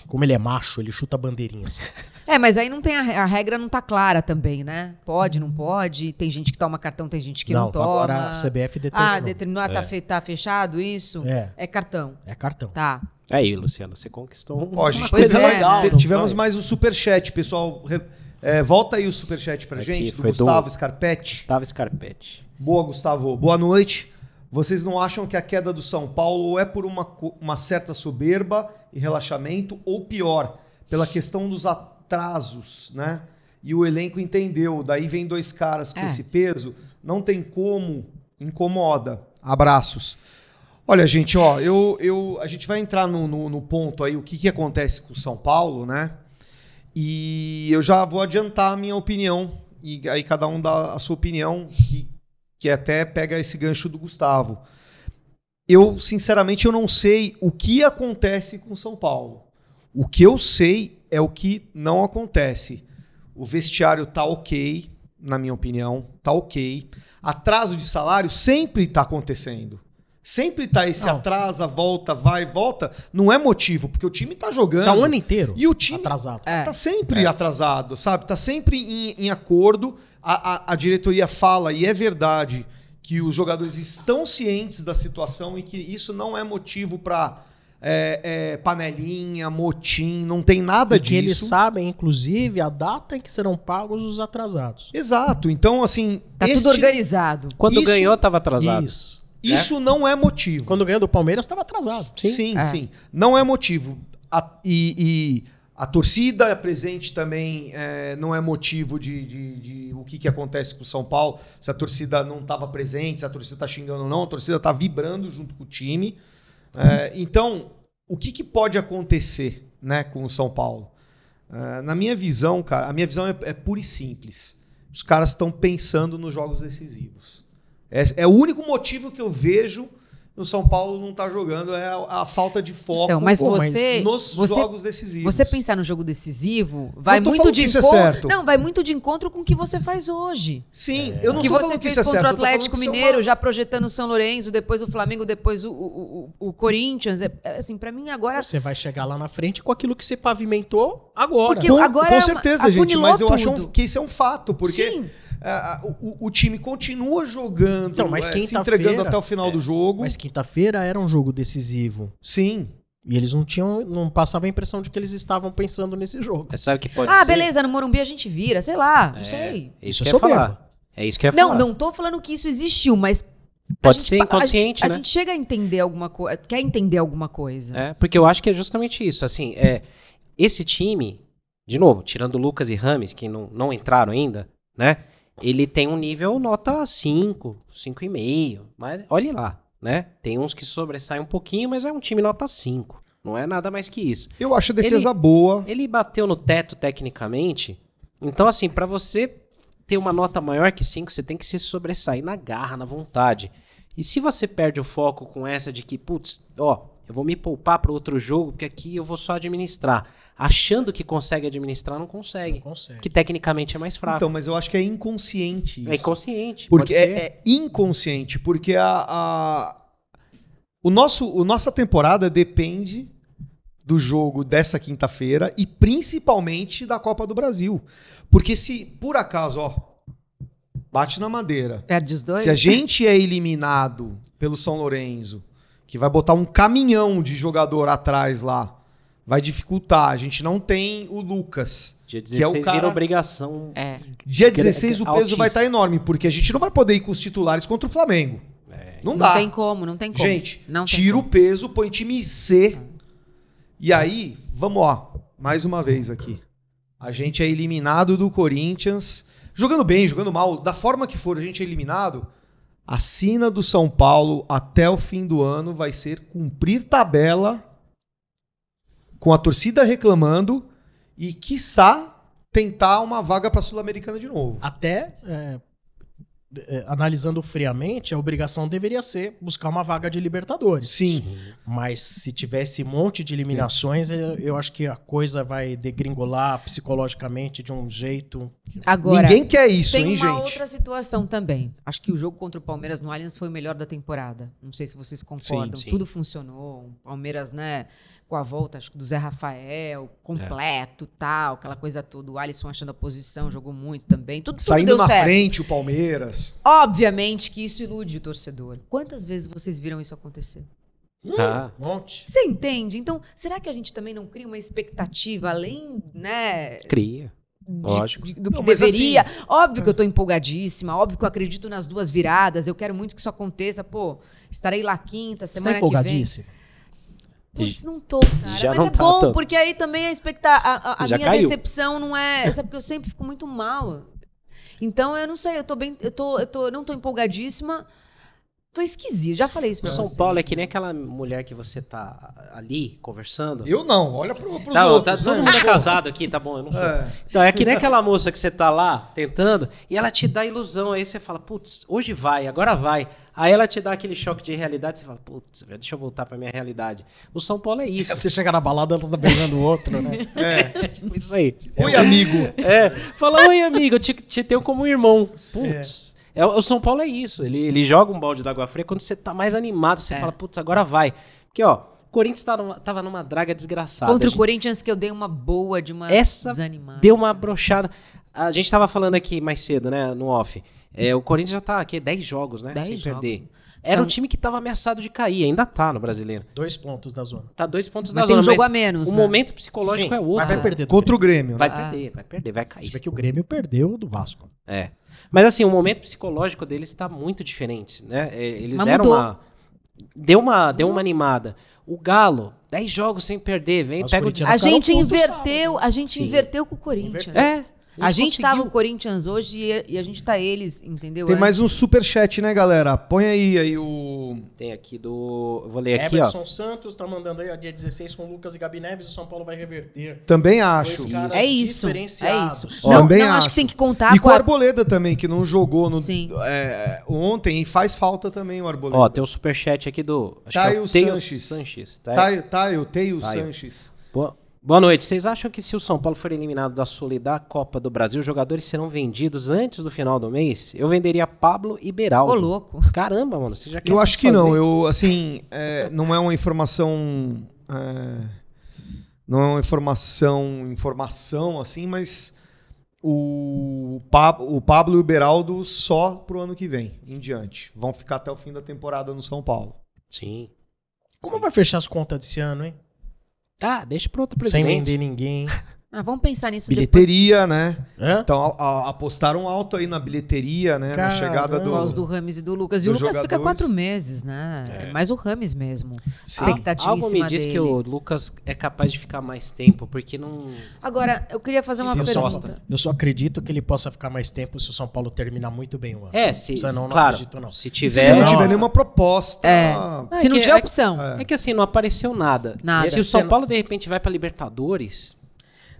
Como ele é macho, ele chuta bandeirinhas. É, mas aí não tem a, a regra não tá clara também, né? Pode, não pode. Tem gente que toma cartão, tem gente que não, toma. agora a CBF determinou. Ah, determinou. Ah, tá, fe- tá fechado isso? É. É cartão. É cartão. Tá. Aí, Luciano, você conquistou um- Ó, a gente Pois teve é, mais- legal, não tivemos foi? mais o superchat, pessoal. Re- é, volta aí o superchat pra Aqui, gente, do foi do- Gustavo Scarpetti. Gustavo Scarpetti. Boa, Gustavo. Boa noite. Vocês não acham que a queda do São Paulo é por uma, uma certa soberba e relaxamento, ou pior, pela questão dos atrasos, né? E o elenco entendeu. Daí vem dois caras com É. esse peso, não tem como, incomoda. Abraços. Olha, gente, ó, eu, eu, a gente vai entrar no, no, no ponto aí, o que, que acontece com o São Paulo, né? E eu já vou adiantar a minha opinião, e aí cada um dá a sua opinião, que, que até pega esse gancho do Gustavo. Eu, sinceramente, eu não sei o que acontece com São Paulo. O que eu sei é o que não acontece. O vestiário tá ok, na minha opinião, tá ok. Atraso de salário sempre tá acontecendo. Sempre tá esse Não. atrasa, volta, vai, volta. Não é motivo, porque o time tá jogando. Tá o ano inteiro E o time atrasado. É. tá sempre atrasado, sabe? Tá sempre em, em acordo. A, a- a diretoria fala, e é verdade, que os jogadores estão cientes da situação e que isso não é motivo pra é, é, panelinha, motim, não tem nada E que eles disso. sabem, inclusive, a data em que serão pagos os atrasados. Exato. Então, assim. Tá este- tudo organizado. Quando Isso- ganhou, tava atrasado. Isso. Isso não é motivo. Quando ganhou do Palmeiras, estava atrasado. Sim, sim. É. Não é motivo. A- e, e a torcida presente também é, não é motivo de, de- de o que, que acontece com o São Paulo. Se a torcida não estava presente, se a torcida está xingando ou não, a torcida está vibrando junto com o time. É, então, o que, que pode acontecer né, com o São Paulo? É, na minha visão, cara, a minha visão é, é pura e simples. Os caras estão pensando nos jogos decisivos. É, é o único motivo que eu vejo no São Paulo não tá jogando é a, a falta de foco Então, mas pô, você, nos você, jogos decisivos. você pensar no jogo decisivo vai muito de que é encontro. certo. Não, vai muito de encontro com o que você faz hoje. Sim, eu não que tô você falando que fez isso é contra certo. o Atlético que isso é uma- Mineiro, já projetando o São Lourenço, depois o Flamengo, depois o, o, o, o Corinthians. É, é, assim, para mim agora Você vai chegar lá na frente com aquilo que você pavimentou agora. Porque Com, agora com é certeza, gente, mas eu acho tudo. que isso é um fato, porque Sim. É, a- o, o time continua jogando, Então, mas é, se entregando até o final do jogo. Mas quinta-feira era um jogo decisivo. Sim. E eles não tinham. Não passava a impressão de que eles estavam pensando nesse jogo. Mas sabe o que pode Ah, ser? beleza, no Morumbi a gente vira, sei lá, não É, sei. É Isso isso é que eu ia soberba. falar. É isso que eu ia Não, falar. não tô falando que isso existiu, mas. Pode gente ser inconsciente, a gente, né? A gente chega a entender alguma coisa. Quer entender alguma coisa. É, porque eu acho que é justamente isso. Assim, é, esse time, de novo, tirando Lucas e Rames, que não, não entraram ainda, né? Ele tem um nível nota 5, 5,5. Mas olhe lá, né? Tem uns que sobressaem um pouquinho, mas é um time nota 5. Não é nada mais que isso. Eu acho a defesa Ele- boa. Ele bateu no teto tecnicamente. Então, assim, pra você ter uma nota maior que 5, você tem que se sobressair na garra, na vontade. E se você perde o foco com essa de que, putz, ó, eu vou me poupar para outro jogo, porque aqui eu vou só administrar. Achando que consegue administrar, não consegue. Consegue. Que tecnicamente é mais fraco. Então, mas eu acho que é inconsciente isso. é inconsciente. Porque pode ser. é, é inconsciente, porque a, a- o nosso, o nossa temporada depende do jogo dessa quinta-feira e principalmente da Copa do Brasil. Porque se por acaso, ó, bate na madeira. Perde os dois? Se a gente é eliminado pelo São Lourenço, que vai botar um caminhão de jogador atrás lá, vai dificultar. A gente não tem o Lucas. Dia que é o 16 cara- vira obrigação. É. Dia 16 o peso Altíssimo. vai estar enorme, porque a gente não vai poder ir com os titulares contra o Flamengo. É. Não, Não, dá. tem como, não tem como. Gente, não tira o peso, põe time C. E aí, vamos lá, mais uma vez aqui. A gente é eliminado do Corinthians, jogando bem, jogando mal, da forma que for, a gente é eliminado. A sina do São Paulo até o fim do ano vai ser cumprir tabela com a torcida reclamando e, quiçá, tentar uma vaga para a Sul-Americana de novo. Até, é, é, analisando friamente, a obrigação deveria ser buscar uma vaga de Libertadores. Sim. Mas se tivesse um monte de eliminações, eu, eu acho que a coisa vai degringolar psicologicamente de um jeito. Agora, Ninguém quer isso, tem hein, uma gente? outra situação também. Acho que o jogo contra o Palmeiras no Allianz foi o melhor da temporada. Não sei se vocês concordam. sim. Tudo funcionou. O Palmeiras, né, com a volta, acho que do Zé Rafael, completo, tal, aquela coisa toda. O Alisson achando a posição, jogou muito também. Tudo, tudo Saindo deu na certo. frente o Palmeiras. Obviamente que isso ilude o torcedor. Quantas vezes vocês viram isso acontecer? Tá. Um monte. Você entende? Então, será que a gente também não cria uma expectativa além, né, Cria. de- Lógico. de- do que Não, deveria. assim, óbvio que eu tô empolgadíssima, óbvio que eu acredito nas duas viradas, eu quero muito que isso aconteça. Pô, estarei lá quinta, Você tá semana que vem. Putz, não tô, cara. Já Mas não é tá bom, tanto. porque aí também a, expecta a, a- a minha caiu. decepção não é. Sabe, porque eu sempre fico muito mal. Então, eu não sei, eu tô bem. Eu tô, eu tô, não tô empolgadíssima. Tô esquisita, já falei isso O pra São vocês. Paulo é que nem aquela mulher que você tá ali conversando. Eu não, olha pro, pros Tá, bom, outros. tá, todo né? mundo é casado aqui, tá bom, eu não sou. É. Então é que nem aquela moça que você tá lá tentando e ela te dá ilusão. Aí você fala, putz, hoje vai, agora vai. Aí ela te dá aquele choque de realidade você fala, putz, deixa eu voltar pra minha realidade. O São Paulo é isso. Você chega na balada, ela tá beijando o outro, né? É tipo isso aí. Oi, amigo. É, fala, oi amigo, eu te, te tenho como irmão. Putz. É, o São Paulo é isso. Ele, ele joga um balde d'água fria quando você tá mais animado. Você É. fala, putz, agora vai. Porque, ó, o Corinthians numa- tava numa draga desgraçada. Contra o gente. Corinthians, que eu dei uma boa de uma Essa desanimada. deu uma brochada. A gente tava falando aqui mais cedo, né, no off. É, o Corinthians já tá aqui 10 jogos, né, 10 sem jogos. perder. Era um time que tava ameaçado de cair, ainda tá no brasileiro. Dois pontos da zona. Tá dois pontos Mas da tem um zona, jogo a menos, O né? momento psicológico Sim, é outro. Mas vai perder Contra o Grêmio. Vai Ah. perder, vai perder, vai cair. Você vê que o Grêmio perdeu do Vasco. É. Mas assim, o momento psicológico deles está muito diferente, né? É, Eles Mas deram mudou. uma. Deu uma, deu uma animada. O Galo, 10 jogos sem perder, vem, Mas pega o Corinthians- A gente inverteu, sábado, a gente Sim. inverteu com o Corinthians. Inverteu. É. A gente conseguiu. tava o Corinthians hoje e, e a gente tá eles, entendeu? Tem É. mais um superchat, né, galera? Põe aí, aí o. Tem aqui do. eu Vou ler aqui, Everson Santos tá mandando aí, ó, dia 16 com Lucas e Gabi Neves, o São Paulo vai reverter. Também acho. É isso, é isso. Ó, não, também não acho acho. que tem que contar E com o a... Arboleda também, que não jogou no, Sim. é, ontem e faz falta também o ó. Arboleda. Ó, tem um superchat aqui do. Acho que é Taio o Sanches. Sanches. tá? Taio, Taio, Teio Taio. Sanches. Boa, boa noite. Vocês acham que se o São Paulo for eliminado da Sul e da Copa do Brasil, os jogadores serão vendidos antes do final do mês? Eu venderia Pablo e Beraldo. Ô, louco. Caramba, mano. Você já quer Eu acho que não. Eu, assim, é, não é uma informação. é, não é uma informação, informação assim, mas o, Pa- o Pablo e o Beraldo só pro ano que vem, em diante. Vão ficar até o fim da temporada no São Paulo. Sim. Como vai fechar as contas desse ano, hein? Tá, deixa pro outro Sem presidente. vender ninguém. Ah, vamos pensar nisso Bilheteria, né? Hã? Então a- a- apostaram alto aí na bilheteria, né? Na Caramba. chegada do. depois. Do Rames e do Lucas. E o Lucas fica jogadores. quatro meses, né? É. Mais o Rames mesmo. Sim. Expectativa Algo me diz dele. que o Lucas é capaz de ficar mais tempo, porque não. Agora, eu queria fazer uma Sim, pergunta. Eu só acredito que ele possa ficar mais tempo se o São Paulo terminar muito bem o ano. É, se. Senão, não claro, acredito, não. se Se tiver. não Não, tiver nenhuma proposta. É. É Se não tiver é opção. é. É que assim, não apareceu nada. Nada. Se o São Paulo de repente vai pra Libertadores.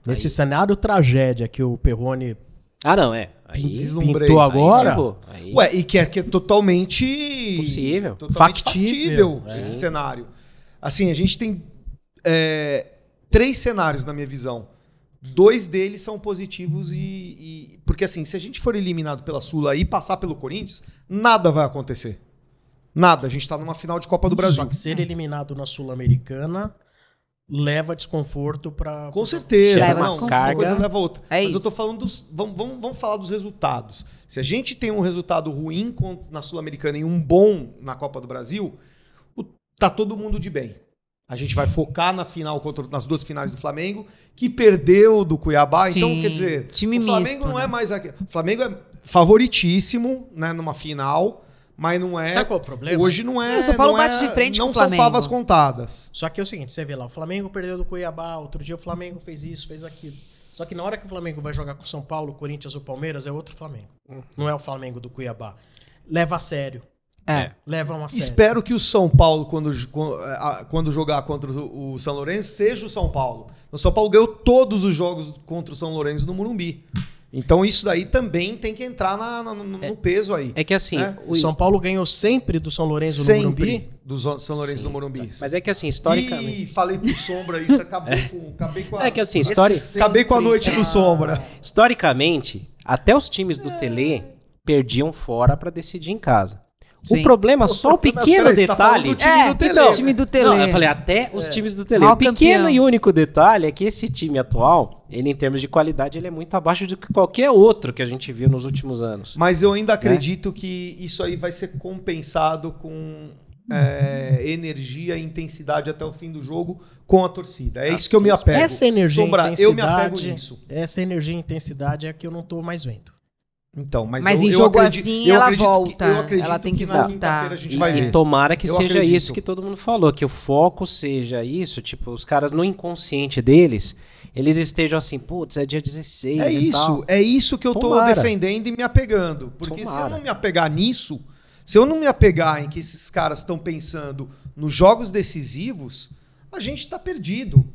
Nesse cenário tragédia que o Perrone Ah, não, é. Aí. Vislumbrei. pintou Aí, agora, ferrou. Aí- Ué, e que é, que é totalmente Possível. totalmente Factível. factível, É. esse cenário. Assim, a gente tem é, três cenários na minha visão. Dois deles são positivos e, e- Porque assim, se a gente for eliminado pela Sula e passar pelo Corinthians, nada vai acontecer. Nada. A gente tá numa final de Copa do Brasil. Só que ser eliminado na Sul-Americana leva desconforto para Com certeza. Leva não, desconforto. uma coisa leva a outra. É Mas eu isso. tô falando dos. Vamos, vamos, vamos falar dos resultados. Se a gente tem um resultado ruim na Sul-Americana e um bom na Copa do Brasil, o- tá todo mundo de bem. A gente vai focar na final contra, nas duas finais do Flamengo, que perdeu do Cuiabá. então, Sim, quer dizer, time o Flamengo misto, não né? é mais aqui. O Flamengo é favoritíssimo, né, numa final, mas não é. Sabe qual é o problema? Hoje não é. Não, o São Paulo não bate é- de frente Não com o são Flamengo. favas contadas. Só que é o seguinte, você vê lá, o Flamengo perdeu do Cuiabá, outro dia o Flamengo fez isso, fez aquilo. Só que na hora que o Flamengo vai jogar com o São Paulo, Corinthians ou Palmeiras, é outro Flamengo. Não é o Flamengo do Cuiabá. Leva a sério. É. Levam a sério. Espero que o São Paulo, quando, quando, jogar contra o o São Lourenço, seja o São Paulo. O São Paulo ganhou todos os jogos contra o São Lourenço no Morumbi. Então isso daí também tem que entrar na- na- no, no peso aí. É que assim, É, o- São Paulo ganhou sempre do São Lourenço no Sempre Morumbi. do São Lourenço Sim, no Morumbi. mas é que assim, historicamente. Ih, falei pro Sombra isso, acabei com, acabei com a, É que assim, história- acabei com a noite do Sombra. Historicamente, até os times do Tele perdiam fora pra decidir em casa. Sim. O problema, só o pequeno tá falando detalhe. do time É, do então, time do Tele. Não, eu falei até os times do Tele. Maior O pequeno campeão. e único detalhe é que esse time atual, ele em termos de qualidade, ele é muito abaixo do que qualquer outro que a gente viu nos últimos anos. Mas eu ainda acredito que isso aí vai ser compensado com é, energia e intensidade até o fim do jogo com a torcida. É isso que eu me Assim, apego. Essa energia e Sombra, intensidade. eu me apego nisso. Essa energia e intensidade é a que eu não tô mais vendo. Então, mas, Mas eu, em eu jogo acredito- assim, eu ela volta. Que, eu acredito Ela tem que na voltar. a gente E, vai e ver. tomara que Eu seja acredito. isso que todo mundo falou, que o foco seja isso, tipo, os caras no inconsciente deles, eles estejam assim, putz, é dia 16 É e isso, tal. é isso que eu tô Tomara. defendendo e me apegando. Porque se eu Tomara. não me apegar nisso, se eu não me apegar em que esses caras estão pensando nos jogos decisivos, a gente tá perdido.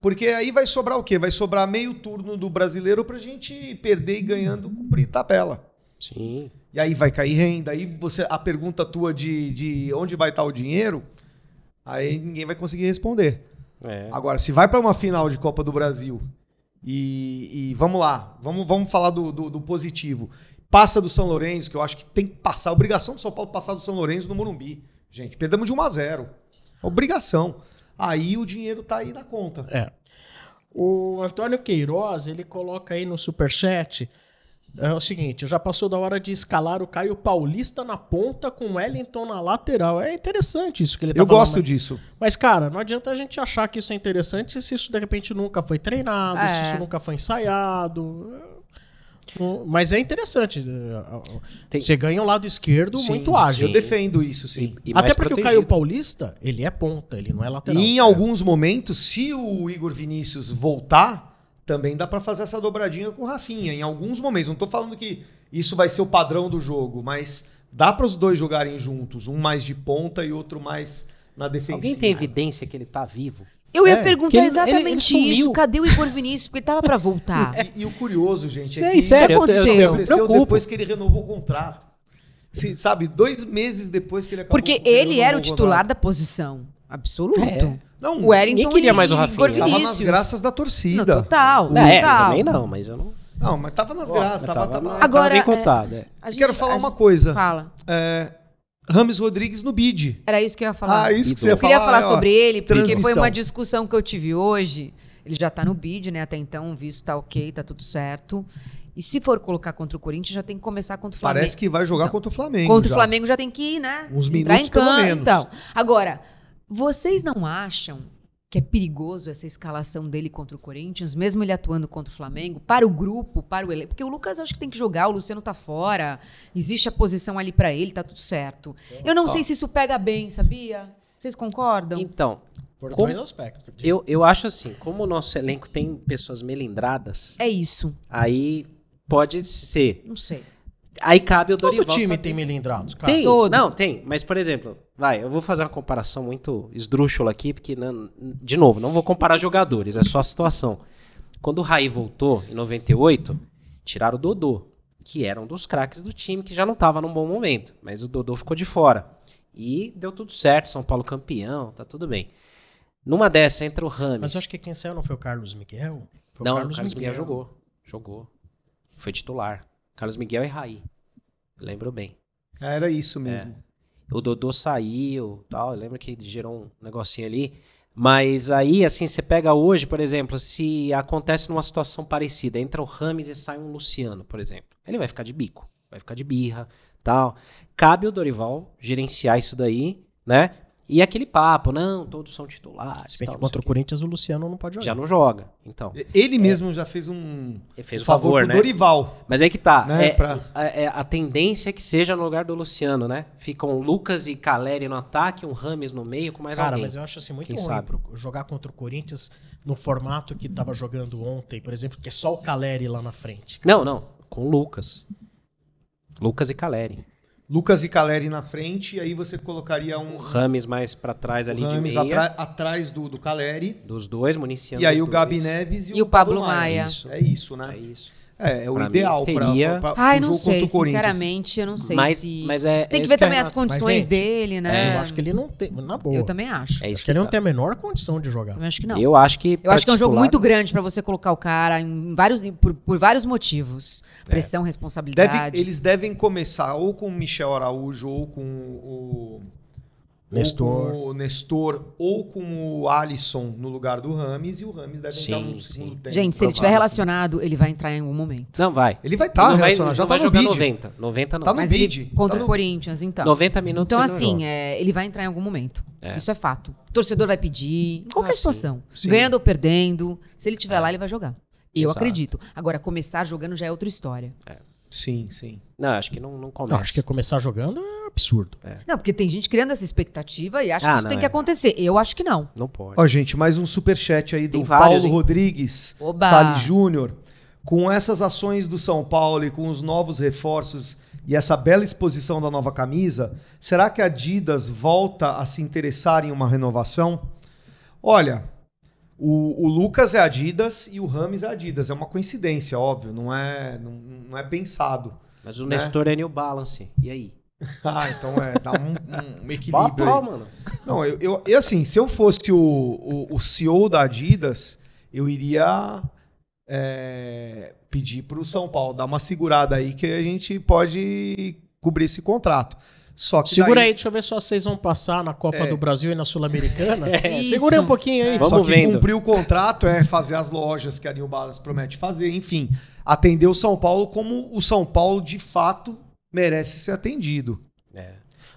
Porque aí vai sobrar o quê? Vai sobrar meio turno do brasileiro pra gente perder e ganhando cumprir tabela. Sim. E aí vai cair renda. Aí você, a pergunta tua de, de onde vai estar o dinheiro, aí ninguém vai conseguir responder. É. Agora, se vai para uma final de Copa do Brasil e, e vamos lá, vamos, vamos falar do, do- do positivo. Passa do São Lourenço, que eu acho que tem que passar. Obrigação do São Paulo passar do São Lourenço no Morumbi. Gente, perdemos de 1 a 0 Obrigação. Aí o dinheiro tá aí na conta. É. O Antônio Queiroz, ele coloca aí no superchat é o seguinte, já passou da hora de escalar o Caio Paulista na ponta com o Wellington na lateral. É interessante isso que ele tá Eu falando, gosto né? disso. Mas, cara, não adianta a gente achar que isso é interessante se isso de repente nunca foi treinado, se É. isso nunca foi ensaiado. Mas é interessante. Tem- Você ganha o lado esquerdo Sim, muito ágil. Eu defendo isso, sim. E Até mais porque o protegido. Caio Paulista, ele é ponta, ele não é lateral. E em alguns momentos, se o Igor Vinícius voltar, também dá pra fazer essa dobradinha com o Rafinha. Em alguns momentos. Não tô falando que isso vai ser o padrão do jogo, mas dá para os dois jogarem juntos. Um mais de ponta e outro mais na defensiva. Alguém tem evidência que ele tá vivo? Eu ia É, perguntar que ele- exatamente ele- ele isso. Cadê o Igor Vinícius? Porque ele tava pra voltar. E, e o curioso, gente, Sei, é que sério, eu- eu- aconteceu? eu me aconteceu preocupo. depois que ele renovou o contrato. Se- sabe, dois meses depois que ele acabou Porque ele era o titular contrato. da posição. Absoluto. É. Não, O Wellington Ninguém queria mais o Igor Rafinha. tava nas graças da torcida. total. Não, é, eu total. também não, mas eu não. Não, mas tava nas graças, tava, tava, tava- tava Agora, bem é- contado. é. A gente- Quero falar a uma gente- coisa. Fala. É, Rames Rodrigues no bid. Era isso que eu ia falar. Ah, isso que você ia Eu queria falar, falar é, ó, sobre ele, porque foi uma discussão que eu tive hoje. Ele já tá no bid, né? Até então, o visto tá ok, tá tudo certo. E se for colocar contra o Corinthians, já tem que começar contra o Flamengo. Parece que vai jogar Então, contra o Flamengo. Contra já. o Flamengo já tem que ir, né? Uns Entrar minutos, em pelo campo. menos. Então, agora, vocês não acham que é perigoso essa escalação dele contra o Corinthians, mesmo ele atuando contra o Flamengo, para o grupo, para o elenco? Porque o Lucas acho que tem que jogar, o Luciano tá fora, existe a posição ali para ele, tá tudo certo. Eu não sei se isso pega bem, sabia? Vocês concordam? Então, Por Como- dois aspectos. eu, eu acho assim, como o nosso elenco tem pessoas melindradas, É isso. aí pode ser. Não sei. Aí cabe o Todo Dorival. time saber. tem melindrados, cara. Tem, Todo. não, tem. Mas, por exemplo, vai, eu vou fazer uma comparação muito esdrúxula aqui, porque, não- de novo, não vou comparar jogadores, é só a situação. Quando o Raí voltou, em 98, tiraram o Dodô, que era um dos craques do time, que já não estava num bom momento, mas o Dodô ficou de fora. E deu tudo certo, São Paulo campeão, tá tudo bem. Numa dessa, entra o Rames. Mas acho que quem saiu não foi o Carlos Miguel? Foi Não, o Carlos, Miguel jogou. Jogou. Foi titular. Carlos Miguel e Raí. Lembro bem. Era isso mesmo. O Dodô saiu, tal, eu lembro que gerou um negocinho ali. Mas aí, assim, você pega hoje, por exemplo, se acontece numa situação parecida, entra o Rames e sai um Luciano, por exemplo. Ele vai ficar de bico, vai ficar de birra, tal. Cabe o Dorival gerenciar isso daí, né? E aquele papo, não, todos são titulares. Se bem tal, que contra o Corinthians o Luciano não pode o jogar. Já não joga, então. Ele mesmo já fez um Ele fez o favor, favor, pro né? Dorival. Mas aí que tá. Né, é, pra- a, é, a tendência é que seja no lugar do Luciano, né? Ficam Lucas e Caleri no ataque, um Rames no meio com mais Cara, alguém. mas eu acho assim muito Quem ruim sabe? pro- jogar contra o Corinthians no formato que tava jogando ontem, por exemplo, que é só o Caleri lá na frente. Não, não. Com Lucas. Lucas e Caleri. Lucas e Caleri na frente, e aí você colocaria um O Rames mais pra trás ali o de Rames meia. atra- atrás do, do Caleri. Dos dois, municiando E aí o Gabi dois. Neves e, E o Pablo Maia. Isso. É isso, né? É isso. É, é o Pra ideal pra, seria- pra, pra, Ai, pro não jogo sei, contra o Corinthians. sinceramente, eu não sei mas, se... mas é. Tem é que ver também as condições gente, dele, né? É, eu acho que ele não tem. Na boa. Eu também acho. É isso Acho que ele tá. não tem a menor condição de jogar. Também acho que não. Eu acho que. Eu acho que é um jogo muito grande pra você colocar o cara em vários, por, por vários motivos. Pressão, Deve- responsabilidade. eles devem começar ou com o Michel Araújo ou com o. Nestor. Ou com o Nestor ou com o Alisson no lugar do Rames e o Rames deve Sim, entrar no sim. segundo tempo. Gente, se ele estiver relacionado, ele vai entrar em algum momento. Não, vai. Ele vai estar tá não vai, relacionado, já não tá vai no jogar bid. 90. 90 não. Tá no Mas bid. ele contra Tá no- o Corinthians, então. 90 minutos Então, assim, é, ele vai entrar em algum momento. É. Isso é fato. O torcedor vai pedir, em qualquer Ah, situação. Sim. Ganhando ou perdendo. Se ele estiver É. lá, ele vai jogar. Eu Exato. acredito. Agora, começar jogando já é outra história. Sim, sim. Não, acho que não, não Não, começa. acho que começar jogando é absurdo. Não, porque tem gente criando essa expectativa e acha Ah, que isso não, tem é. que acontecer. Eu acho que não. Não pode. Ó, gente, mais um superchat aí do vários, Paulo hein? Rodrigues Oba! Salles Júnior. Com essas ações do São Paulo e com os novos reforços e essa bela exposição da nova camisa, será que a Adidas volta a se interessar em uma renovação? Olha, o, o Lucas é Adidas e o Rames é Adidas. É uma coincidência, óbvio, não é, não, não é pensado. Mas o né? Nestor é New Balance. E aí? Ah, então é, dá um, um equilíbrio pau, mano. Não, eu, eu, eu, assim, se eu fosse o, o, o CEO da Adidas, eu iria é, pedir para o São Paulo dar uma segurada aí que a gente pode cobrir esse contrato. Só que Segura daí, aí, deixa eu ver só vocês vão passar na Copa É. do Brasil e na Sul-Americana. Isso. Segura aí um pouquinho aí. Vamos só que vendo. cumprir o contrato é fazer as lojas que a New Balance promete fazer, enfim, atender o São Paulo como o São Paulo de fato merece ser atendido. É.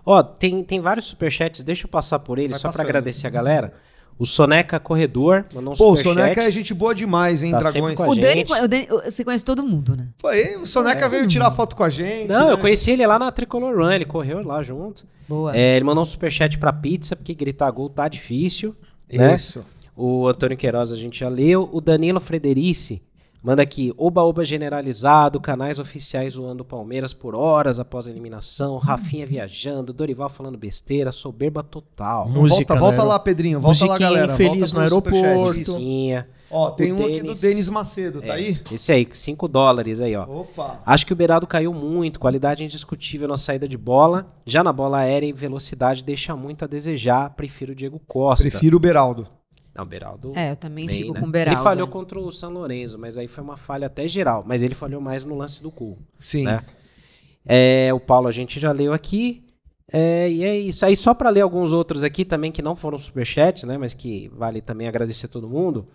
Ó, tem, tem vários superchats, deixa eu passar por eles, Vai só pra passando. agradecer a galera. O Soneca Corredor mandou um Pô, o. Soneca é gente boa demais, hein, Tá Dragões? sempre com a O Dani, gente. o Dani- você conhece todo mundo, né? Foi, o Soneca É. veio tirar foto com a gente. Não, eu né? conheci ele lá na Tricolor Run, ele correu lá junto. Boa. É, ele mandou um superchat pra pizza, porque gritar gol tá difícil. né? Isso. O Antônio Queiroz a gente já leu. O Danilo Frederici manda aqui: Oba-oba generalizado, canais oficiais zoando o Palmeiras por horas após a eliminação, Rafinha viajando, Dorival falando besteira, soberba total. Música, volta, volta né? lá, Pedrinho. Volta lá, Musiquinha galera. infeliz volta no aeroporto. Ó, tem O um aqui do Denis. Macedo, tá É, aí? Esse aí, 5 dólares aí, ó. Opa. Acho que o Beraldo caiu muito, qualidade indiscutível na saída de bola. Já na bola aérea e velocidade deixa muito a desejar. Prefiro o Diego Costa. Prefiro o Beraldo. Não, o Beraldo. É, eu também bem, fico né? com o Beraldo. Ele falhou né? contra o São Lourenço, mas aí foi uma falha até geral. Mas ele falhou mais no lance do cu. Sim. Né? É, o Paulo a gente já leu aqui. É, e é isso. Aí só para ler alguns outros aqui também que não foram superchat, né? Mas que vale também agradecer a todo mundo.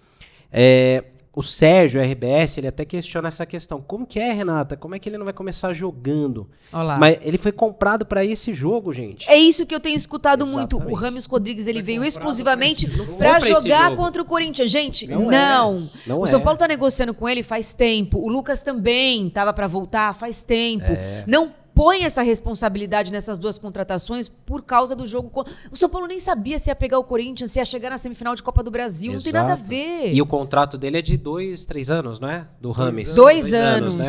É, o Sérgio, RBS, ele até questiona essa questão. Como que é, Renata? Como é que ele não vai começar jogando? Olha lá. Mas ele foi comprado para esse jogo, gente. É isso que eu tenho escutado muito. O Exatamente. Rames Rodrigues ele Foi veio exclusivamente esse jogar contra o Corinthians. Gente, Não não. é. Não o São é. Paulo tá negociando com ele faz tempo. O Lucas também tava pra voltar faz tempo. É. Não põe essa responsabilidade nessas duas contratações por causa do jogo. O São Paulo nem sabia se ia pegar o Corinthians, se ia chegar na semifinal de Copa do Brasil. Não tem nada a Exato. ver. E o contrato dele é de dois, três anos, não é? Do Rames. Dois, anos. né?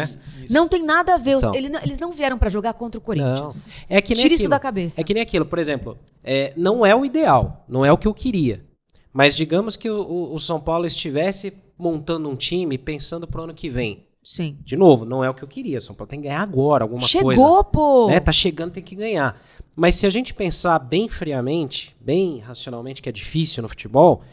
Não tem nada a ver. Então. ele não- eles não vieram pra jogar contra o Corinthians. É que nem Tira isso aquilo. da cabeça. É que nem aquilo, por exemplo, é, não é o ideal, não é o que eu queria. Mas digamos que o, o- o São Paulo estivesse montando um time pensando pro ano que vem. Sim. De novo, não é o que eu queria. São Paulo tem que ganhar agora alguma Chegou, coisa. pô. Né? Tá chegando, tem que ganhar. Mas se a gente pensar bem friamente, bem racionalmente, que é difícil no futebol,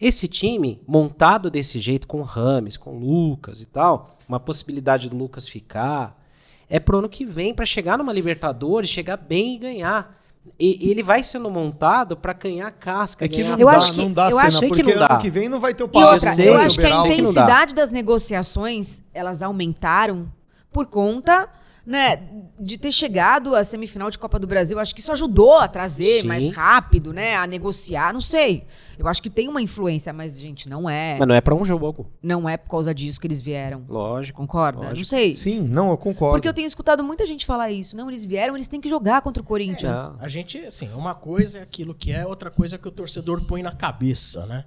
esse time montado desse jeito, com o Rames, com o Lucas e tal, uma possibilidade do Lucas ficar, é pro ano que vem para chegar numa Libertadores, chegar bem e ganhar. E, e ele vai sendo montado para ganhar casca. É que ganhar não Eu dá, acho que- não dá eu cena, acho que não dá. ano que vem não vai ter o E Palácio. outra, sei, eu acho que a intensidade das negociações, elas aumentaram por conta, né, de ter chegado à semifinal de Copa do Brasil. Acho que isso ajudou a trazer Sim. mais rápido, né, a negociar, não sei. Eu acho que tem uma influência, mas gente, não é, Mas não é para um jogo, não é por causa disso que eles vieram. lógico. Concorda? Não Lógico. sei. Sim, não, eu concordo. Porque eu tenho escutado muita gente falar isso. Não, eles vieram, eles têm que jogar contra o Corinthians. Não. A gente, assim, uma coisa é aquilo que é, outra coisa é que o torcedor põe na cabeça, né?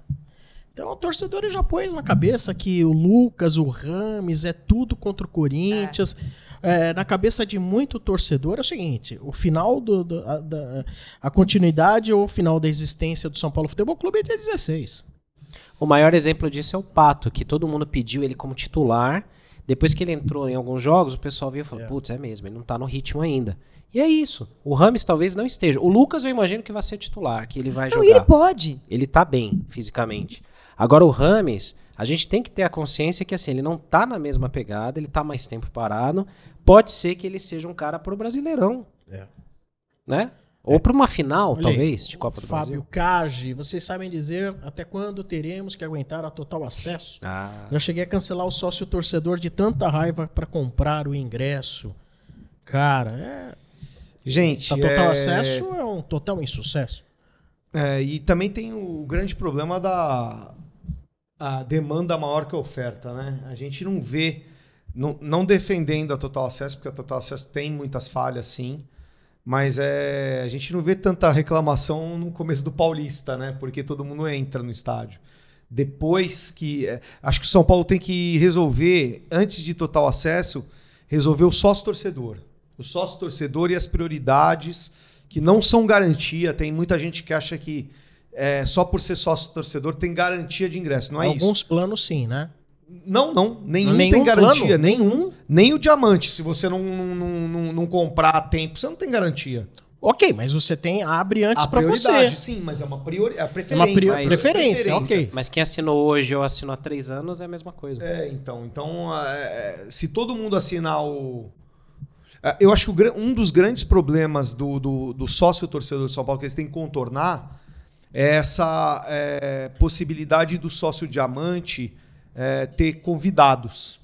Então o torcedor já pôs na cabeça que o Lucas, o Rames, é tudo contra o Corinthians. é, na cabeça de muito torcedor é o seguinte: o final do, do- a, da- a continuidade ou o final da existência do São Paulo Futebol Clube é dia 16. O maior exemplo disso é o Pato, que todo mundo pediu ele como titular. Depois que ele entrou em alguns jogos, o pessoal veio e falou: Putz, é mesmo, ele não tá no ritmo ainda. E é isso. O Rames talvez não esteja. O Lucas eu imagino que vai ser titular, que ele vai Não, jogar. e ele pode. ele tá bem fisicamente. Agora o Rames, a gente tem que ter a consciência que assim, ele não tá na mesma pegada, ele tá mais tempo parado. Pode ser que ele seja um cara pro Brasileirão. É. Né? Ou pra uma final, Olha aí, talvez, de Copa do Fábio Brasil. Cage, vocês sabem dizer até quando teremos que aguentar a total acesso? Ah, Já cheguei a cancelar o sócio torcedor de tanta raiva para comprar o ingresso. Cara, é. Gente, A total é- acesso é um total insucesso. É, e também tem o grande problema da a demanda maior que a oferta, né? A gente não vê, não, não defendendo a Total Acesso, porque a Total Acesso tem muitas falhas, sim, mas é, a gente não vê tanta reclamação no começo do Paulista, né? Porque todo mundo entra no estádio. Depois que. é, acho que o São Paulo tem que resolver, antes de Total Acesso, resolver o sócio-torcedor. O sócio-torcedor e as prioridades que não são garantia. Tem muita gente que acha que é, só por ser sócio-torcedor tem garantia de ingresso. Não é isso. Alguns planos sim, né? Não, não. Nenhum, Nenhum tem garantia. plano? Nenhum. Nem o diamante. Se você não, não, não, não comprar a tempo, você não tem garantia. Ok, mas você tem abre antes para você. prioridade, sim, mas é uma priori... é a preferência. É uma Mas- preferência, ok. mas quem assinou hoje ou assinou há três anos é a mesma coisa. É, então. Então, é, se todo mundo assinar o. É, Eu acho que um dos grandes problemas do, do, do sócio torcedor de São Paulo que eles têm que contornar é essa é, possibilidade do sócio diamante é, ter convidados.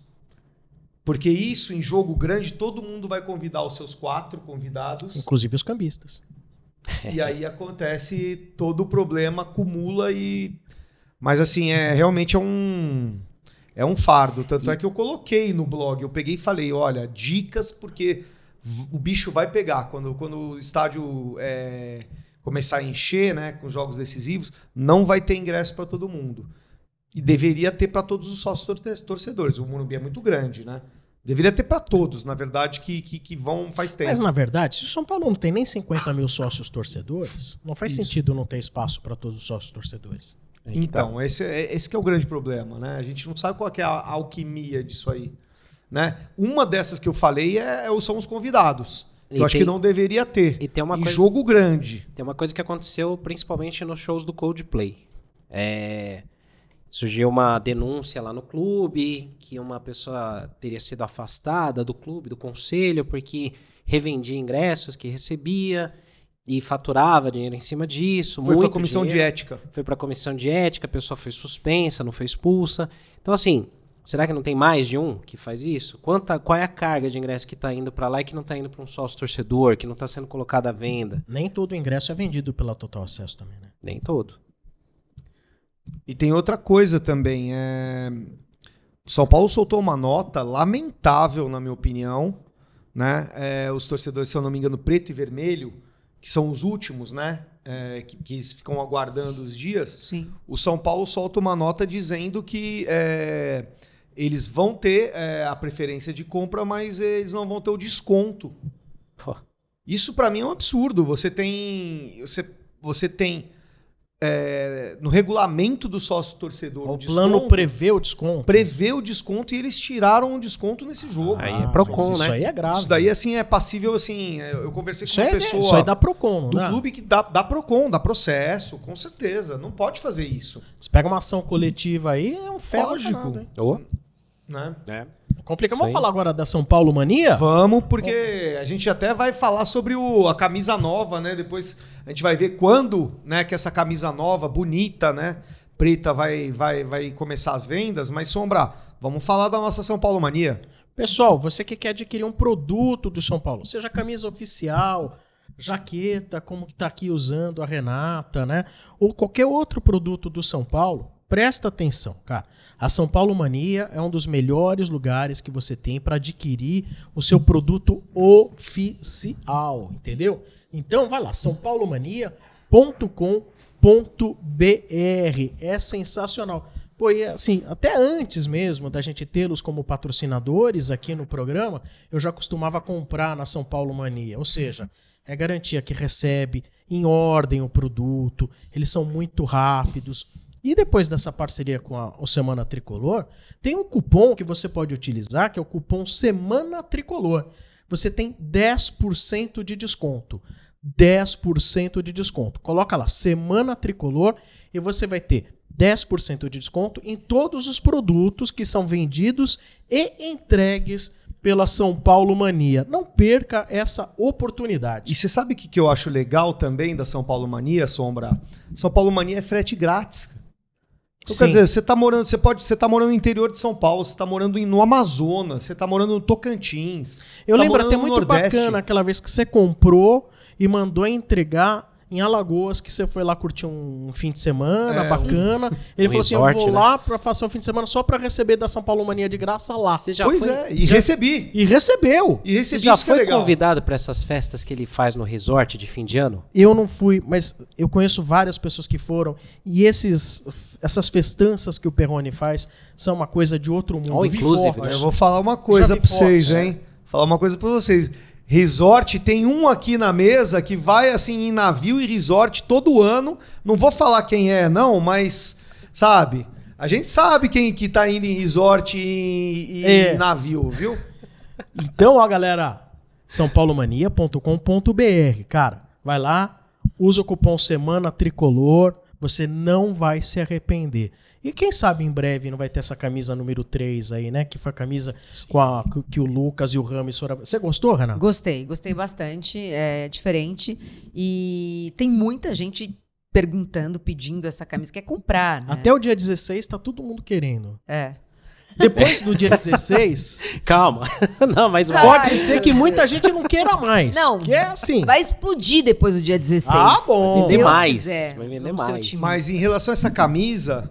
Porque isso, em jogo grande, todo mundo vai convidar os seus quatro convidados. Inclusive os cambistas. E aí acontece todo o problema, acumula e. Mas assim, é realmente é um. É um fardo. Tanto é que eu coloquei no blog, eu peguei e falei: olha, dicas, porque o bicho vai pegar. Quando, quando o estádio é, começar a encher, né, com jogos decisivos, não vai ter ingresso para todo mundo. E deveria ter para todos os sócios torce- torcedores. O Morumbi é muito grande, né? Deveria ter para todos, na verdade, que, que, que vão faz tempo. Mas na verdade, se o São Paulo não tem nem 50 mil sócios torcedores, não faz Isso. sentido não ter espaço para todos os sócios torcedores. Aí que tá. Então, esse, é, esse que é o grande problema, né? A gente não sabe qual que é a alquimia disso aí. Né? Uma dessas que eu falei é, é- são os convidados. E eu acho tem- que não deveria ter. E tem uma em coisa- jogo grande. Tem uma coisa que aconteceu principalmente nos shows do Coldplay. É, surgiu uma denúncia lá no clube que uma pessoa teria sido afastada do clube, do conselho, porque revendia ingressos que recebia e faturava dinheiro em cima disso. Foi para a comissão de dinheiro. ética. Foi para a comissão de ética, a pessoa foi suspensa, não foi expulsa. Então, assim, será que não tem mais de um que faz isso? Quanta, qual é a carga de ingresso que está indo para lá e que não está indo para um sócio torcedor, que não está sendo colocado à venda? Nem todo ingresso é vendido pela Total Acesso também, né? Nem todo. E tem outra coisa também. É... O São Paulo soltou uma nota lamentável, na minha opinião. Né? É, os torcedores, se eu não me engano, preto e vermelho, que são os últimos, né? É, que, que ficam aguardando os dias. Sim. o São Paulo solta uma nota dizendo que é, eles vão ter é, a preferência de compra, mas eles não vão ter o desconto. Isso para mim é um absurdo. Você tem, você, você tem é, no regulamento do sócio torcedor O o plano desconto, prevê o desconto. prevê o desconto e eles tiraram o desconto nesse jogo. Aí Ah, é Procon, mas Isso né? aí é grave. Isso daí assim é passível assim. é, Eu conversei com Isso uma aí, é- pessoa isso aí dá Procon, do dá? clube que dá, dá Procon, dá processo, com certeza. Não pode fazer isso, Você pega uma ação coletiva aí, é um ferro Lógico. danado, hein? Ô, né? é. Complica. Vamos falar agora da São Paulo Mania? Vamos, porque a gente até vai falar sobre o, a camisa nova, né? Depois a gente vai ver quando, né, que essa camisa nova, bonita, né, preta vai, vai, vai começar as vendas. Mas Sombra, vamos falar da nossa São Paulo mania. Pessoal, você que quer adquirir um produto do São Paulo, seja camisa oficial, jaqueta, como que tá aqui usando a Renata, né? Ou qualquer outro produto do São Paulo, presta atenção, cara. A São Paulo Mania é um dos melhores lugares que você tem para adquirir o seu produto oficial, entendeu? Então vai lá, sãopaulomania.com.br. É sensacional. Pô, e assim, até antes mesmo da gente tê-los como patrocinadores aqui no programa, eu já costumava comprar na São Paulo Mania. Ou seja, é garantia que recebe em ordem o produto, eles são muito rápidos. E depois dessa parceria com a o Semana Tricolor, tem um cupom que você pode utilizar, que é o cupom Semana Tricolor. Você tem 10% de desconto. 10% de desconto. Coloca lá, Semana Tricolor, e você vai ter 10% de desconto em todos os produtos que são vendidos e entregues pela São Paulo Mania. Não perca essa oportunidade. E você sabe o que, que eu acho legal também da São Paulo Mania, Sombra? São Paulo Mania é frete grátis. Então, Sim. quer dizer, você tá morando, você pode, você tá morando no interior de São Paulo, você tá morando no Amazonas, você tá morando no Tocantins. Eu tá lembro até muito Nordeste. bacana aquela vez que você comprou e mandou entregar em Alagoas, que você foi lá curtir um fim de semana É, bacana. Ele um falou assim: Eu resort, vou né? lá pra passar o fim de semana só pra receber da São Paulo Mania de graça lá. Você já Pois foi, é, e você já- recebi. E recebeu. E Você recebi já isso que é foi legal. convidado para essas festas que ele faz no resort de fim de ano? Eu não fui, mas eu conheço várias pessoas que foram. E esses, essas festanças que o Perrone faz são uma coisa de outro mundo. Vi inclusive, eu vou falar uma coisa pra vocês, fotos. hein? Falar uma coisa pra vocês. Resort, tem um aqui na mesa que vai assim em navio e resort todo ano. Não vou falar quem é, não, mas sabe? A gente sabe quem que tá indo em resort e, e É. navio, viu? Então, ó, galera, sãopaulomania.com.br, cara, vai lá, usa o cupom Semana Tricolor, você não vai se arrepender. E quem sabe em breve não vai ter essa camisa número 3 aí, né? Que foi a camisa com a, que- que o Lucas e o Rames foram. Você gostou, Renato? Gostei, gostei bastante, é diferente. E tem muita gente perguntando, pedindo essa camisa, quer comprar, né? Até o dia 16 tá todo mundo querendo. É. Depois do dia 16, Calma. não, mas Ah, pode ser que muita gente não queira mais. Não. Que é assim. Vai explodir depois do dia 16. Ah, bom. Se Vai vender Deus mais, quiser. vai vender mais. Mas em relação a essa camisa,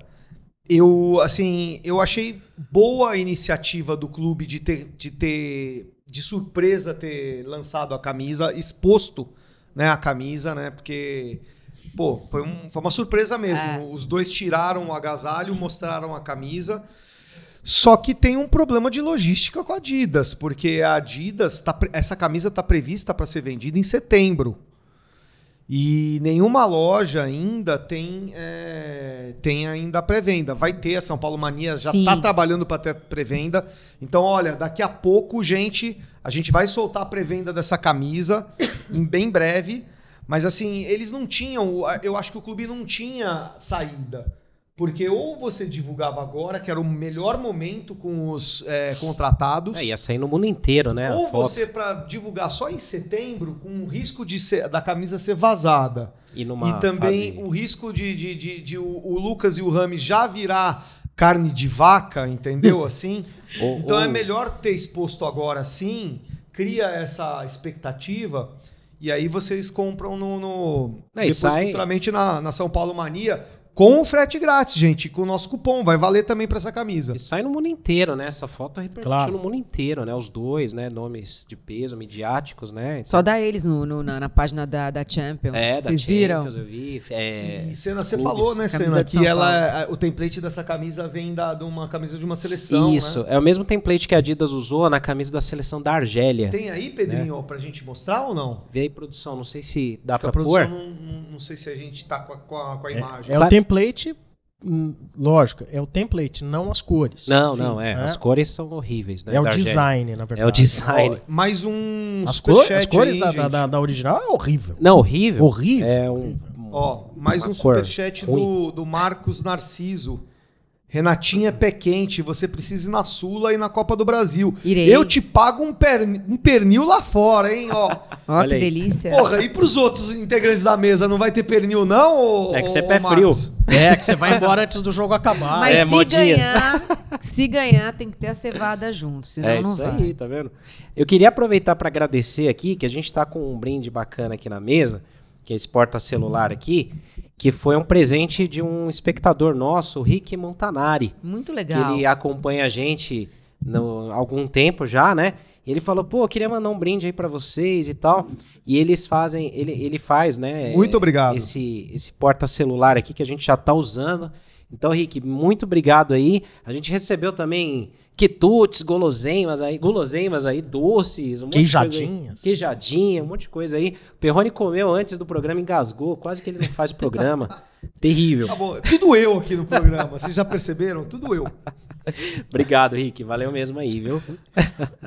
eu assim, eu achei boa a iniciativa do clube de ter de ter de surpresa ter lançado a camisa, exposto, né, a camisa, né? Porque pô, foi, um- foi uma surpresa mesmo. É. Os dois tiraram o agasalho, mostraram a camisa. Só que tem um problema de logística com a Adidas, porque a Adidas, tá, essa camisa está prevista para ser vendida em setembro. E nenhuma loja ainda tem, é, tem ainda a pré-venda. Vai ter, a São Paulo Mania já está trabalhando para ter pré-venda. Então, olha, daqui a pouco, gente, a gente vai soltar a pré-venda dessa camisa em bem breve. Mas assim, eles não tinham, eu acho que o clube não tinha saída. Porque ou você divulgava agora, que era o melhor momento com os é, contratados. É, ia sair no mundo inteiro, né? Ou você para divulgar só em setembro, com o risco de ser- da camisa ser vazada. E, e também fase- o risco de, de, de- de o, o Lucas e o Rami já virar carne de vaca, entendeu? Assim. Ou- então é ou- melhor ter exposto agora sim, cria essa expectativa. E aí vocês compram no. no e depois sai- futuramente na, na São Paulo Mania. Com o frete grátis, gente. Com o nosso cupom. Vai valer também para essa camisa. E sai no mundo inteiro, né? Essa foto repercutiu Claro. no mundo inteiro, né? Os dois, né? Nomes de peso, midiáticos, né? Então, Só dá eles no, no- na, na página da, da Champions. é, da Vocês viram? Champions, Eu vi. É, E Senna, você falou, né, Senna, que ela, o template dessa camisa vem da, de uma camisa de uma seleção. Isso, né? é o mesmo template que a Adidas usou na camisa da seleção da Argélia. Tem aí, Pedrinho, pra gente mostrar ou não? Vê aí, produção, não sei se dá Porque pra a produção pôr. não, não, não sei se a gente tá com a, com a, com a imagem. É o Claro. Template, hum, lógico, é o template, não as cores. Não, Sim, não, é. né? As cores são horríveis, né? É o design, na verdade. É o design. Mais um As, cor- superchat as cores aí, da, da, da- original é horrível. Não, horrível. Horrível. É um. Ó, mais uma um superchat do, do Marcos Narciso. Renatinha é pé quente, você precisa ir na Sula e na Copa do Brasil. Irei. Eu te pago um, perni- um pernil lá fora, hein? Ó, que aí. delícia. porra, e pros outros integrantes da mesa, não vai ter pernil não? ô- É que você é pé Marcos? frio. É, que você vai embora antes do jogo acabar. Mas é, se modinha. ganhar, se ganhar, tem que ter a cevada junto, senão é não isso vai. aí, tá vendo? Eu queria aproveitar para agradecer aqui, que a gente tá com um brinde bacana aqui na mesa, que é esse porta-celular aqui, que foi um presente de um espectador nosso, o Rick Montanari. Muito que legal. ele acompanha a gente no- há algum tempo já, né? E ele falou, pô, eu queria mandar um brinde aí pra vocês e tal. E eles fazem, ele, ele faz, né? Muito obrigado. Esse, esse porta-celular aqui que a gente já tá usando. Então, Rick, muito obrigado aí. A gente recebeu também quitutes, guloseimas aí, guloseimas aí, doces, um monte de coisa aí. Queijadinhas. Queijadinha, um monte de coisa aí. O Perrone comeu antes do programa, engasgou, quase que ele não faz o programa. Terrível. Tá bom, tudo eu aqui no programa. Vocês já perceberam? Tudo eu. Obrigado, Rick. Valeu mesmo aí, viu?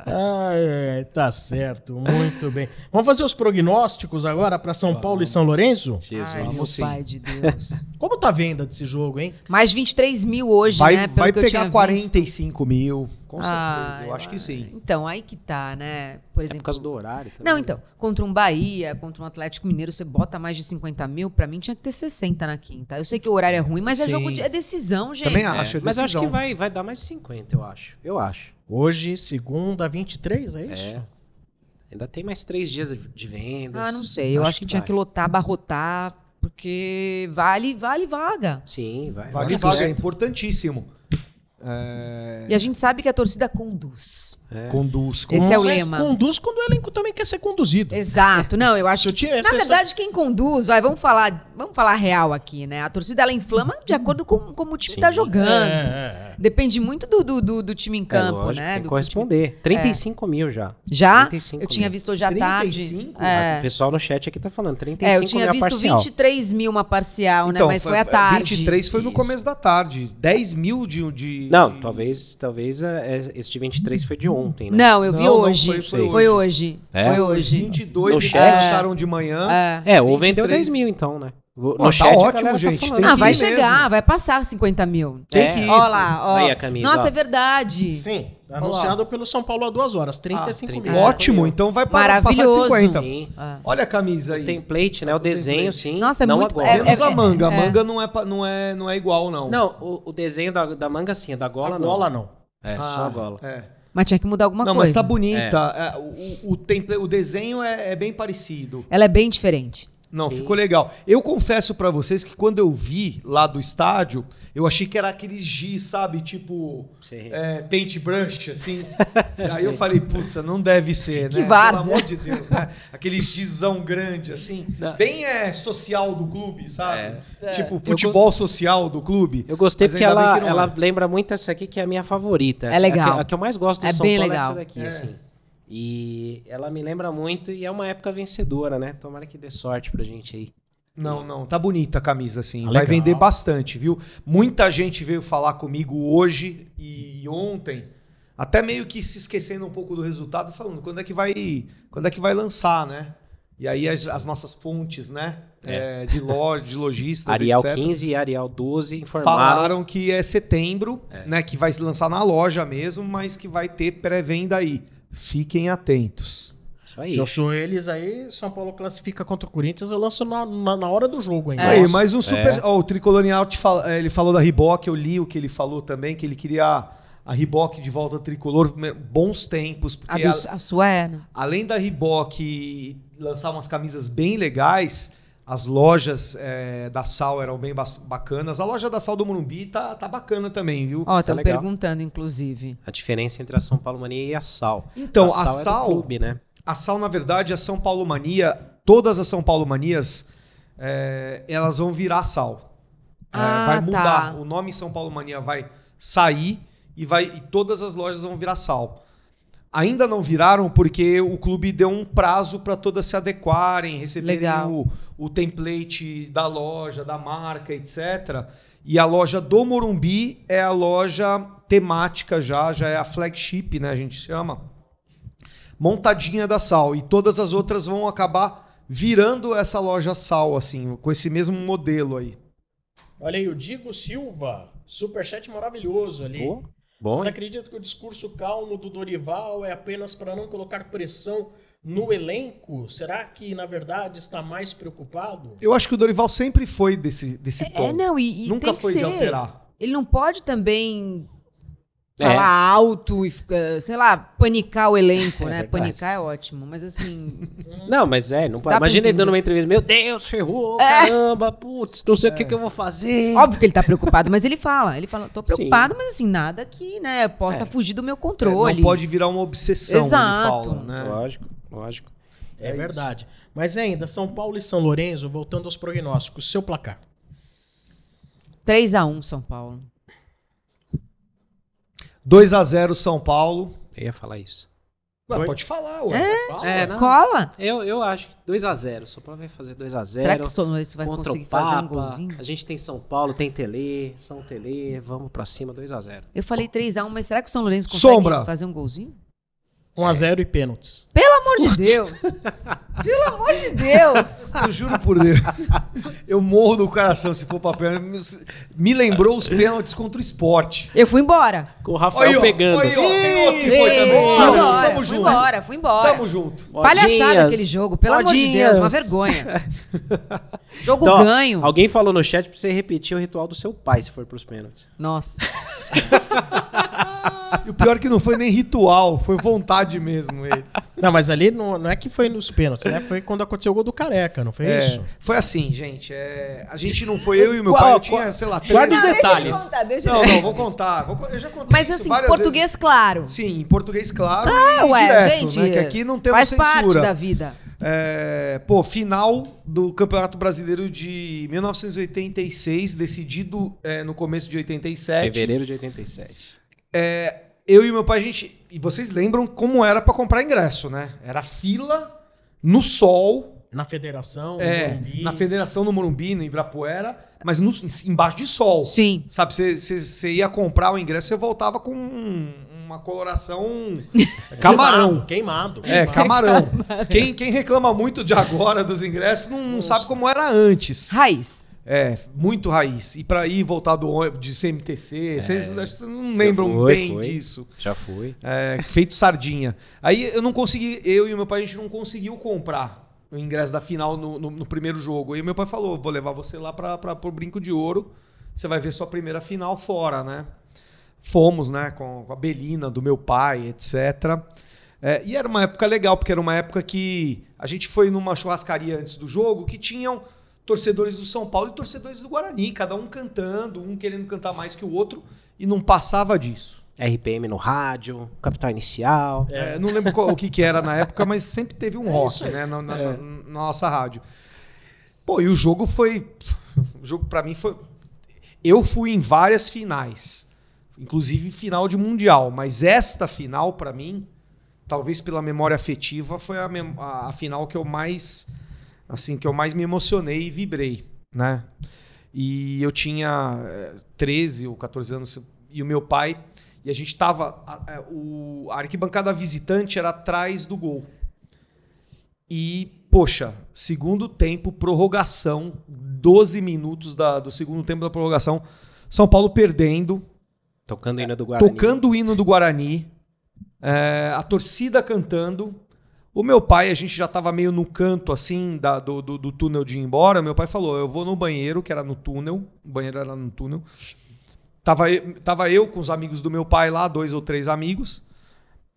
Ai, ai, tá certo, muito bem. Vamos fazer os prognósticos agora para São Paulo e São Lourenço? Jesus. Ai, meu Vamos sim. pai de Deus. Como tá a venda desse jogo, hein? Mais 23 mil hoje, Vai, né? Pelo vai que eu pegar tinha visto. 45 mil, com certeza. Ah, eu acho que sim. Então, aí que tá, né? Por É exemplo. por causa do horário também. Não, então, contra um Bahia, contra um Atlético Mineiro, você bota mais de 50 mil, pra mim tinha que ter 60 na quinta. Eu sei que o horário é ruim, mas é Sim. jogo de é decisão, gente. Também É, acho. é mas eu acho que vai, vai dar mais de 50, eu acho. Eu acho. Hoje, segunda, 23, é isso? É. Ainda tem mais três dias de- vendas. Ah, não sei. Eu acho, que, tinha vai. que lotar, abarrotar, porque vale, vale vaga. Sim, vai. Vale vaga, é importantíssimo. É, E a gente sabe que a torcida conduz. É. Conduz. Esse é o Mas lema. Conduz quando o elenco também quer ser conduzido. Exato. Não, eu acho Eu que. tinha Na verdade, quem conduz, vai, vamos falar, vamos falar real aqui, né? A torcida ela inflama de acordo com como o time Sim. tá jogando. É, é, Depende muito do, do, do, do time em É campo, lógico, né? Tem Do corresponder. 35 mil já. Já? 35 Eu tinha mil. visto hoje à 35? tarde. É. O pessoal no chat aqui tá falando, É, 35 eu tinha mil visto parcial. 23 mil uma parcial, né? Então, Mas foi à tarde. 23 foi no Isso. começo da tarde. 10 mil de. de Não, de- talvez, talvez é, este 23 foi de ontem, né? Não, eu vi Não, não, hoje. foi- foi foi hoje. hoje. É? Foi hoje. 22 No eles chat. lançaram de manhã. É. É, ou vendeu 23. 10 mil então, né? No tá chat a ótimo, tá gente, tem Ah, que vai ir chegar, mesmo. vai passar 50 mil. Tem É. que ir. Ó lá, ó. Aí a camisa, Nossa, ó. é verdade. Sim, anunciado pelo São Paulo há duas horas, 35 mil. 35. Ótimo, então vai para passar de Maravilhoso. 50. Sim. Ah. Olha a camisa aí. Template, né? O desenho, sim. Nossa, é não muito- agora. é- Menos a manga. A é. manga não é, não, é, não é igual, não. Não, o, o desenho da, da manga sim, da gola A não. gola não. É, Ah, só a gola. É. Mas tinha que mudar alguma Não, coisa. mas tá bonita. É, o, o, temple- o desenho é, é bem parecido. Ela é bem diferente. Não, Sim. ficou legal. Eu confesso pra vocês que quando eu vi lá do estádio, eu achei que era aqueles giz, sabe? Tipo, é, paintbrush, assim. Aí eu falei, puta, não deve ser, Que né? várzea. Pelo amor de Deus, né? Aquele gizão grande, assim. Não. Bem é, social do clube, sabe? É. Tipo, futebol social do clube. Eu gostei porque ela, que ela é. lembra muito essa aqui, que é a minha favorita. É legal. A que, a que eu mais gosto do É São bem Paulo é legal. essa daqui, É. assim. E ela me lembra muito e é uma época vencedora, né? Tomara que dê sorte pra gente aí. Não, não, tá bonita a camisa, assim. Ah, Vai vender bastante, viu? Muita gente veio falar comigo hoje e ontem, até meio que se esquecendo um pouco do resultado, falando quando é que vai, quando é que vai lançar, né? E aí as, as nossas fontes, né? É, de loja, de lojistas, Arial etc. 15 e Arial 12 informaram. Falaram que é setembro, né? Que vai se lançar na loja mesmo, mas que vai ter pré-venda aí. Fiquem atentos. Isso aí. Se eu sou eles aí, São Paulo classifica contra o Corinthians, eu lanço na, na, na hora do jogo ainda. Aí, mais um super. É. Ó, o Tricolonial te fala- eh, ele falou da Reebok, eu li o que ele falou também, que ele queria a Reebok de volta ao tricolor, bons tempos, A, porque do- a- a sua é, né? além da Reebok lançar umas camisas bem legais, as lojas eh, da Sal eram bem bacanas. A loja da Sal do Morumbi tá, tá bacana também, viu? Ó, estão legal. perguntando, inclusive. A diferença entre a São Paulo Mania e a Sal. Então, a a Sal, é do Sal- clube, né? A Sal, na verdade, a São Paulo Mania, todas as São Paulo Manias, eh, elas vão virar Sal. É, Ah, vai mudar. tá. O nome São Paulo Mania vai sair e, vai, e todas as lojas vão virar Sal. Ainda não viraram porque o clube deu um prazo para todas se adequarem, receberem o, o template da loja, da marca, etc. E a loja do Morumbi é a loja temática já, já é a flagship, né? A gente chama montadinha da Sal. E todas as outras vão acabar virando essa loja Sal, assim, com esse mesmo modelo aí. Olha aí, o Digo Silva, superchat maravilhoso ali. Pô, bom, Vocês hein? acreditam que o discurso calmo do Dorival é apenas para não colocar pressão no elenco? Será que, na verdade, está mais preocupado? Eu acho que o Dorival sempre foi desse, desse tom. É, não, e, e Nunca tem que foi ser. de alterar. Ele não pode também É. falar alto e, ficar, sei lá, panicar o elenco, É né? verdade. Panicar é ótimo, mas assim... Não, mas é, não pode. Imagina ele dando uma entrevista. Meu Deus, ferrou, caramba, putz, não sei o que, que eu vou fazer. Óbvio que ele tá preocupado, mas ele fala. Ele fala, tô Sim. preocupado, mas assim, nada que, né, possa É. fugir do meu É, controle. não pode virar uma obsessão, Exato. ele fala, né? Lógico, lógico. É, verdade. Mas ainda, São Paulo e São Lourenço, voltando aos prognósticos, seu placar. 3x1 São Paulo. 2 a 0 São Paulo. Eu ia falar isso. Ué, Oi? pode falar, ué. Fala. É, não. Cola? Eu, eu acho que 2x0. São Paulo vai fazer 2x0. Será que o São Lourenço vai conseguir fazer um golzinho? A gente tem São Paulo, tem Tele, São Tele. Vamos pra cima, 2x0. Eu falei 3x1, mas será que o São Lourenço consegue Sombra. fazer um golzinho? 1x0 e pênaltis. Pelo amor de Deus! Pelo amor de Deus! Eu juro por Deus. Eu morro do coração se for papel. Me lembrou os pênaltis contra o esporte. Eu fui embora. Com o Rafael Aí, ó, pegando. aí, ó, tem outro que foi Fui também. embora, Pronto, fui tamo junto. embora, fui embora. Tamo junto. Palhaçada Modinhas. aquele jogo, pelo amor de Deus, uma Modinhas. vergonha. Jogo Então, ganho. Alguém falou no chat pra você repetir o ritual do seu pai se for pros pênaltis. Nossa. E o pior é que não foi nem ritual, foi vontade mesmo ele. Não, mas ali não, não é que foi nos pênaltis, né? Foi quando aconteceu o gol do Careca, não foi É, isso? foi assim, gente. é, a gente não foi eu e meu Qual- pai. Eu qual- tinha, sei lá, guarda os três- detalhes. Deixa eu contar, deixa eu Não, contar. não, vou contar. Vou eu já contei Mas isso assim, várias português claro. vezes. Sim, em português claro Ah, ué, direto, gente. né? Que aqui não temos faz censura. parte da vida. É, pô, final do Campeonato Brasileiro de 1986, decidido é, no começo de 87. Fevereiro de 87. Eu e meu pai, a gente. E vocês lembram como era pra comprar ingresso, né? Era fila no sol, Na federação, no é, Morumbi. na Federação no Morumbi, no Ibirapuera, mas no- embaixo de sol. Sim. Sabe, você- ia comprar o ingresso, você voltava com um- uma coloração camarão. Queimado, queimado. É, camarão. Quem, quem reclama muito de agora dos ingressos não, não sabe como era antes. Raiz. É, muito raiz. E pra ir voltar do ônibus, de CMTC, que vocês não lembram foi, bem foi. disso. Já fui. É, feito sardinha. Aí eu não consegui, eu e meu pai, a gente não conseguiu comprar o ingresso da final no, no- no primeiro jogo. Aí meu pai falou: vou levar você lá pra, pra, pro Brinco de Ouro. Você vai ver sua primeira final fora, né? Fomos, né? Com, com a Belina do meu pai, etc. É, e era uma época legal, porque era uma época que a gente foi numa churrascaria antes do jogo que tinham torcedores do São Paulo e torcedores do Guarani, cada um cantando, um querendo cantar mais que o outro, e não passava disso. RPM no rádio, Capital Inicial. É, não lembro qual- o que, que era na época, mas sempre teve um É rock, né? Na, na- na- na nossa rádio. Pô, e o jogo foi. O jogo pra mim foi. Eu fui em várias finais, inclusive final de mundial, mas esta final pra mim, talvez pela memória afetiva, foi a, a- a final que eu mais, assim, que eu mais me emocionei e vibrei, né? E eu tinha eh, 13 ou 14 anos e o meu pai e a gente tava a, a- o a arquibancada visitante era atrás do gol. E, poxa, segundo tempo, prorrogação, 12 minutos da- do segundo tempo da prorrogação, São Paulo perdendo, Tocando o hino do Guarani. tocando o hino do Guarani, é, a torcida cantando. O meu pai, a gente já tava meio no canto assim da- do, do- do túnel de ir embora. Meu pai falou: Eu vou no banheiro, que era no túnel. O banheiro era no túnel. Tava, tava eu com os amigos do meu pai lá, dois ou três amigos,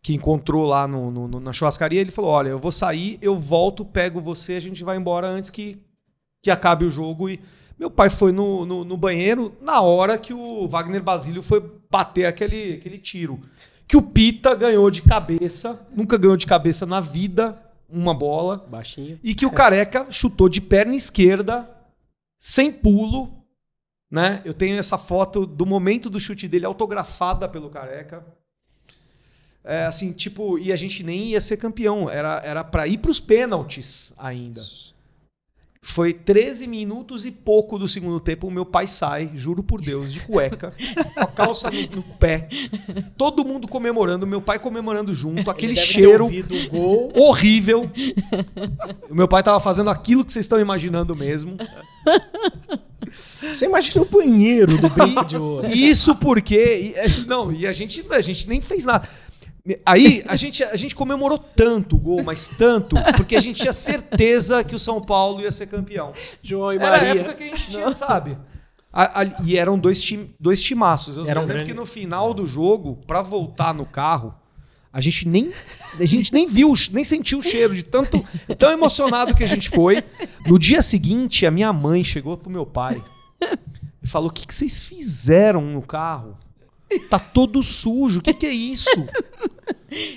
que encontrou lá no- no- na churrascaria. Ele falou: Olha, eu vou sair, eu volto, pego você, a gente vai embora antes que, que acabe o jogo. E meu pai foi no, no, no banheiro na hora que o Wagner Basílio foi bater aquele, aquele tiro. Que o Pita ganhou de cabeça, nunca ganhou de cabeça na vida uma bola. Baixinho. E que o Careca chutou de perna esquerda, sem pulo. Né? Eu tenho essa foto do momento do chute dele autografada pelo Careca. É, assim, tipo, e a gente nem ia ser campeão, era era para ir para os pênaltis ainda. Foi 13 minutos e pouco do segundo tempo, o meu pai sai, juro por Deus, de cueca, com a calça no, no pé. Todo mundo comemorando, meu pai comemorando junto, aquele Ele deve ter cheiro gol. horrível. o meu pai tava fazendo aquilo que vocês estão imaginando mesmo. Você imagina o banheiro do brinco de ouro. Isso porque. e, é, Não, e a gente, a gente nem fez nada. Aí a gente, a gente comemorou tanto o gol, mas tanto, porque a gente tinha certeza que o São Paulo ia ser campeão. João e Era a Maria. época que a gente tinha, sabe? A- a- e eram dois, tim, dois timaços. Eu Era um lembro grande- que no final do jogo, pra voltar no carro, a gente nem, a gente nem viu, nem sentiu o cheiro de tanto, tão emocionado que a gente foi. No dia seguinte, a minha mãe chegou pro meu pai e falou: O que, que vocês fizeram no carro? Tá todo sujo, o que, que é isso?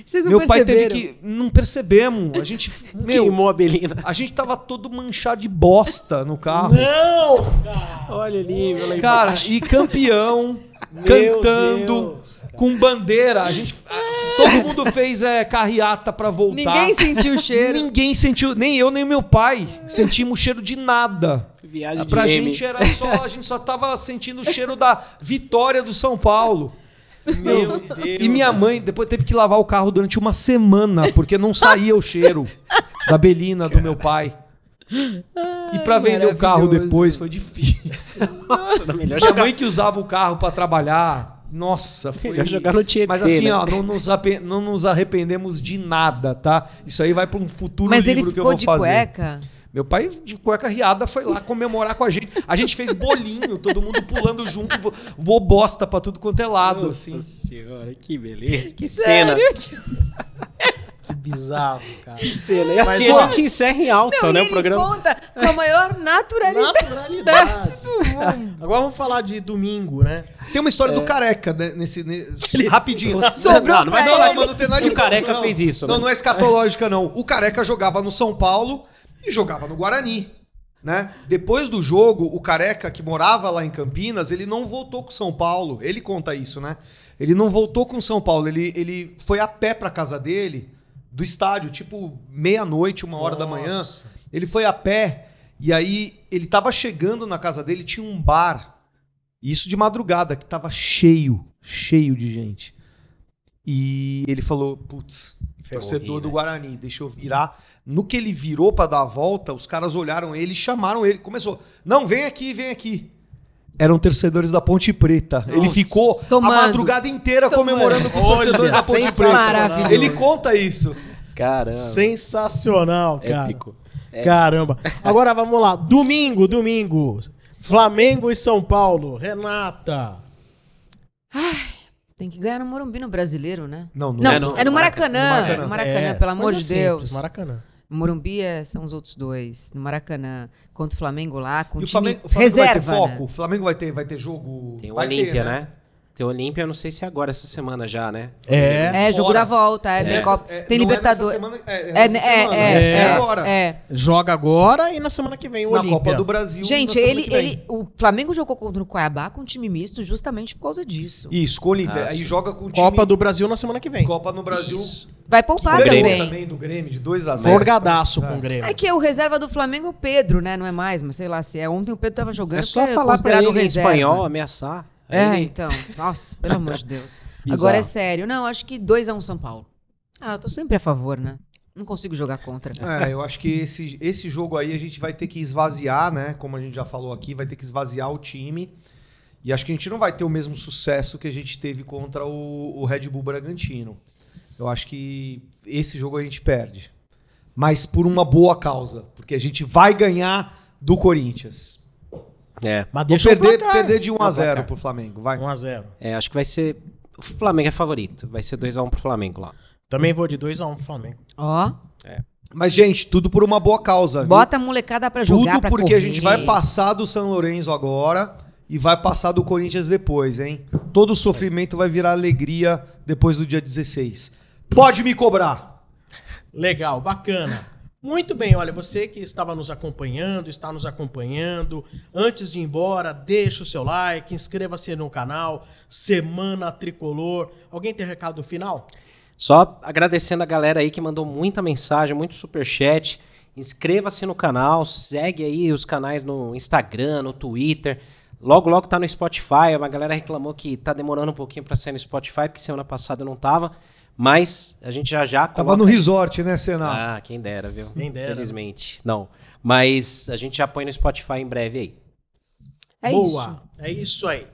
Vocês não Meu pai teve que. Não percebemos. A gente. Meu, Queimou a Belina. a gente tava todo manchado de bosta no carro. Não! Cara, Olha ali, meu lá Cara, embaixo. e campeão, Meu cantando, Deus. com bandeira. A gente. a- Todo mundo fez é, carreata pra voltar. Ninguém sentiu o cheiro. Ninguém sentiu, nem eu, nem meu pai, sentimos cheiro de nada. Viagem de Pra M. gente era só, a gente só tava sentindo o cheiro da vitória do São Paulo. Meu Deus. E minha mãe depois teve que lavar o carro durante uma semana, porque não saía o cheiro da belina do meu pai. E pra vender o carro depois foi difícil. Nossa, era melhor Minha mãe que usava o carro pra trabalhar, nossa, foi melhor jogar no Tietê, Mas assim, né? ó, não nos, não nos arrependemos de nada, tá? Isso aí vai pra um futuro Mas ele livro que eu ficou vou de fazer. cueca. Meu pai de cueca riada foi lá comemorar com a gente. A gente fez bolinho, todo mundo pulando junto, vo- voou bosta pra tudo quanto é lado, Nossa assim. senhora, que beleza, que cena. Que bizarro, cara. Que cena. E assim Mas, a gente encerra em alta, Não, né, e o ele programa. conta com a maior naturalidade. Naturalidade. Agora vamos falar de domingo, né? Tem uma história do careca né, nesse, nesse- rapidinho. Sobrou não, não vai falar ele. que Mas não tem nada que de o Careca não. fez isso, Não, né? não é escatológica, não. O Careca jogava no São Paulo e jogava no Guarani. Né? Depois do jogo, o Careca, que morava lá em Campinas, ele não voltou com São Paulo. Ele conta isso, né? Ele não voltou com São Paulo. Ele, ele foi a pé pra casa dele, do estádio, tipo meia-noite, uma hora da manhã. Nossa. Ele foi a pé e aí ele tava chegando na casa dele, tinha um bar. Isso de madrugada, que tava cheio, cheio de gente. E ele falou, putz, torcedor Morri, do né? Guarani, deixa eu virar. No que ele virou pra dar a volta, os caras olharam ele e chamaram ele. Começou, não, vem aqui, vem aqui. Eram torcedores da Ponte Preta. Ele Nossa. ficou Tomando. a madrugada inteira Tomando. comemorando com os Olha, torcedores da Ponte sensacional. Preta. Maravilhoso. Ele conta isso. Caramba. Sensacional, cara. Épico. Caramba. Agora vamos lá. Domingo, domingo. Flamengo e São Paulo. Renata. Tem que ganhar no Morumbi no brasileiro, né? Não, Não, é é no- no, no Maracanã. Maracanã. É no Maracanã, É, pelo amor coisa de Deus. simples, Maracanã. Morumbi é- são os outros dois. No Maracanã. Contra o Flamengo lá, com E o o time Flamengo, o Flamengo reserva. vai ter né? foco? O Flamengo vai ter, vai ter jogo. Tem o Olímpia, né? Tem o Olímpia, eu não sei se é agora, essa semana já, né? É. É, jogo Fora. da volta. É, tem, Essa- Copa- é, tem é Libertadores. semana, é, é É, nessa é, semana, é, essa é, agora. é. Joga agora e na semana que vem o Na Olímpia. Copa do Brasil. Gente, ele, que vem. ele, o Flamengo jogou contra o Cuiabá com um time misto justamente por causa disso. Isso, com o Olímpia. Ah, Aí joga com o time. Copa do Brasil na semana que vem. Copa no Brasil. Isso. Vai poupar também. também do Grêmio de 2 a 0 Forgadaço com o Grêmio. É que o reserva do Flamengo é o Pedro, né? Não é mais, mas sei lá se é. Ontem o Pedro tava jogando. É só falar pra ele em espanhol, ameaçar. É, ele- então. Nossa, pelo amor de Deus. Bizarro. Agora é sério. Não, acho que 2x1 São Paulo. Ah, eu tô sempre a favor, né? Não consigo jogar contra. É, eu acho que esse, esse jogo aí a gente vai ter que esvaziar, né? Como a gente já falou aqui, vai ter que esvaziar o time. E acho que a gente não vai ter o mesmo sucesso que a gente teve contra o, o Red Bull Bragantino. Eu acho que esse jogo a gente perde. Mas por uma boa causa. Porque a gente vai ganhar do Corinthians. É, Mas Vou deixa perder, placar. perder de 1 a Não, 0 placar. pro Flamengo. Vai. 1x0. é, acho que vai ser. O Flamengo é favorito. Vai ser 2x1 pro Flamengo lá. Também vou de 2x1 pro Flamengo. Ó, Mas, gente, tudo por uma boa causa. viu? bota a molecada pra jogar, Tudo pra porque a correr. gente vai passar do São Lourenço agora e vai passar do Corinthians depois, hein? Todo o sofrimento vai virar alegria depois do dia 16. Pode me cobrar. Legal, bacana. Muito bem, olha, você que estava nos acompanhando, está nos acompanhando. Antes de ir embora, deixa o seu like, inscreva-se no canal Semana Tricolor. Alguém tem recado final? Só agradecendo a galera aí que mandou muita mensagem, muito superchat. Inscreva-se no canal, segue aí os canais no Instagram, no Twitter. Logo, logo tá no Spotify. Uma galera reclamou que tá demorando um pouquinho pra sair no Spotify, porque semana passada não tava. Mas a gente já já Tava no resort, né, Senna? Ah, quem dera, viu? Quem dera. Infelizmente. Não. Mas a gente já põe no Spotify em breve aí. É Boa, isso. é isso aí.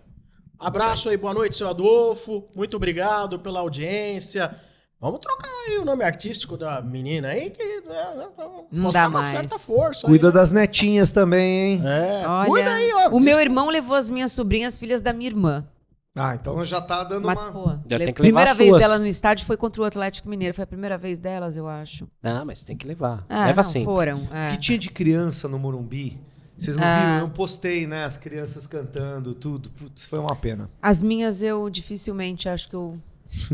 Abraço aí, boa noite, seu Adolfo. Muito obrigado pela audiência. Vamos trocar aí o nome artístico da menina aí, que né, Não mostrar dá uma mais. certa força. Cuida aí, né? das netinhas também, hein? É, Olha, cuida aí, ó. o meu irmão levou as minhas sobrinhas, filhas da minha irmã. Ah, então já tá dando Mas, uma... pô, Já tem que levar primeira vez suas. dela no estádio foi contra o Atlético Mineiro. Foi a primeira vez delas, eu acho. Ah, mas tem que levar. Ah, Leva não, sempre. foram. é. O que tinha de criança no Morumbi? Vocês não Ah. viram? Eu postei, né? As crianças cantando, tudo. Putz, foi uma pena. As minhas eu dificilmente acho que eu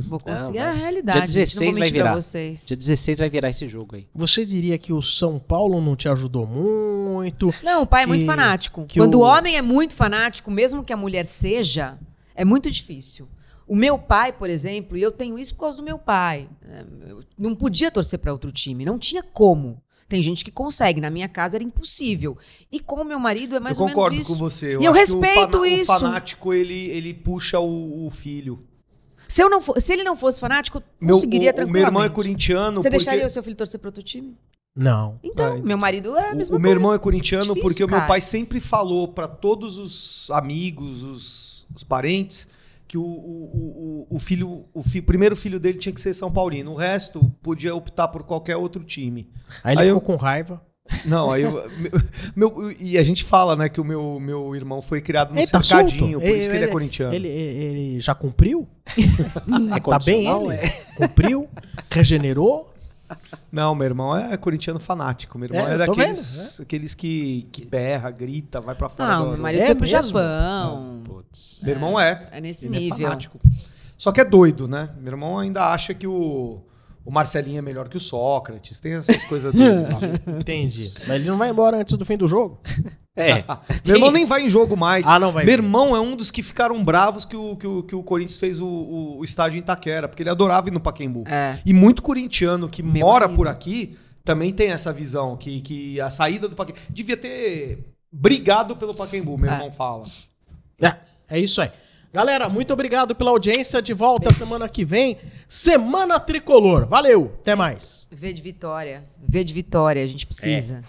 Vou conseguir. Não, é a realidade. Dia gente, não vou 16 vai mentir pra virar. vocês. Dia 16 vai virar esse jogo aí. Você diria que o São Paulo não te ajudou muito? Não, o pai é que- muito fanático. que Quando o- o homem é muito fanático, mesmo que a mulher seja, é muito difícil. O meu pai, por exemplo, e eu tenho isso por causa do meu pai, é, eu não podia torcer para outro time, não tinha como. Tem gente que consegue, na minha casa era impossível. E com o meu marido é mais eu ou concordo menos isso. com você. E eu que o respeito fana- isso. O fanático, ele, ele puxa o, o filho. Se, eu não for- se ele não fosse fanático, eu Meu, conseguiria o, o tranquilamente. meu irmão é corintiano. Você porque... deixaria o seu filho torcer para outro time? Não. Então, Ah, meu marido é a O, mesma o meu irmão coisa. é corintiano Difícil, porque o meu cara. pai sempre falou pra todos os amigos, os, os parentes, que o, o, o, o filho, o fi- primeiro filho dele tinha que ser São Paulino. O resto podia optar por qualquer outro time. Aí ele Aí ficou eu- com raiva. Não, aí eu- meu, meu- e a gente fala, né, que o meu, meu irmão foi criado no Ele tá cercadinho, por isso que ele é Ele- corintiano. Ele, ele- ele já cumpriu? É Tá bem ele? é? Cumpriu? Regenerou? Não, meu irmão é corintiano fanático. Meu irmão É, é, eu tô daqueles aqueles que, que berra, grita, vai pra fora Não, do... meu marido É foi pro? Japão. Putz. Meu irmão é. É nesse Ele é nível. fanático. Só que é doido, né? Meu irmão ainda acha que o, o Marcelinho é melhor que o Sócrates. Tem essas coisas dele lá. Entendi. Mas ele não vai embora antes do fim do jogo? É. Meu irmão isso. nem vai em jogo mais. Ah, não vai Meu irmão é um dos que ficaram bravos que o, que o, que o Corinthians fez o, o, o estádio em Itaquera, porque ele adorava ir no Pacaembu. É. E muito corintiano que Meu mora marido. por aqui também tem essa visão, que, que a saída do Pacaembu... Devia ter brigado pelo Pacaembu, meu É. irmão fala. É, é isso aí. Galera, muito obrigado pela audiência. De volta semana que vem. Semana Tricolor. Valeu. Até mais. V de vitória. V de vitória, a gente precisa.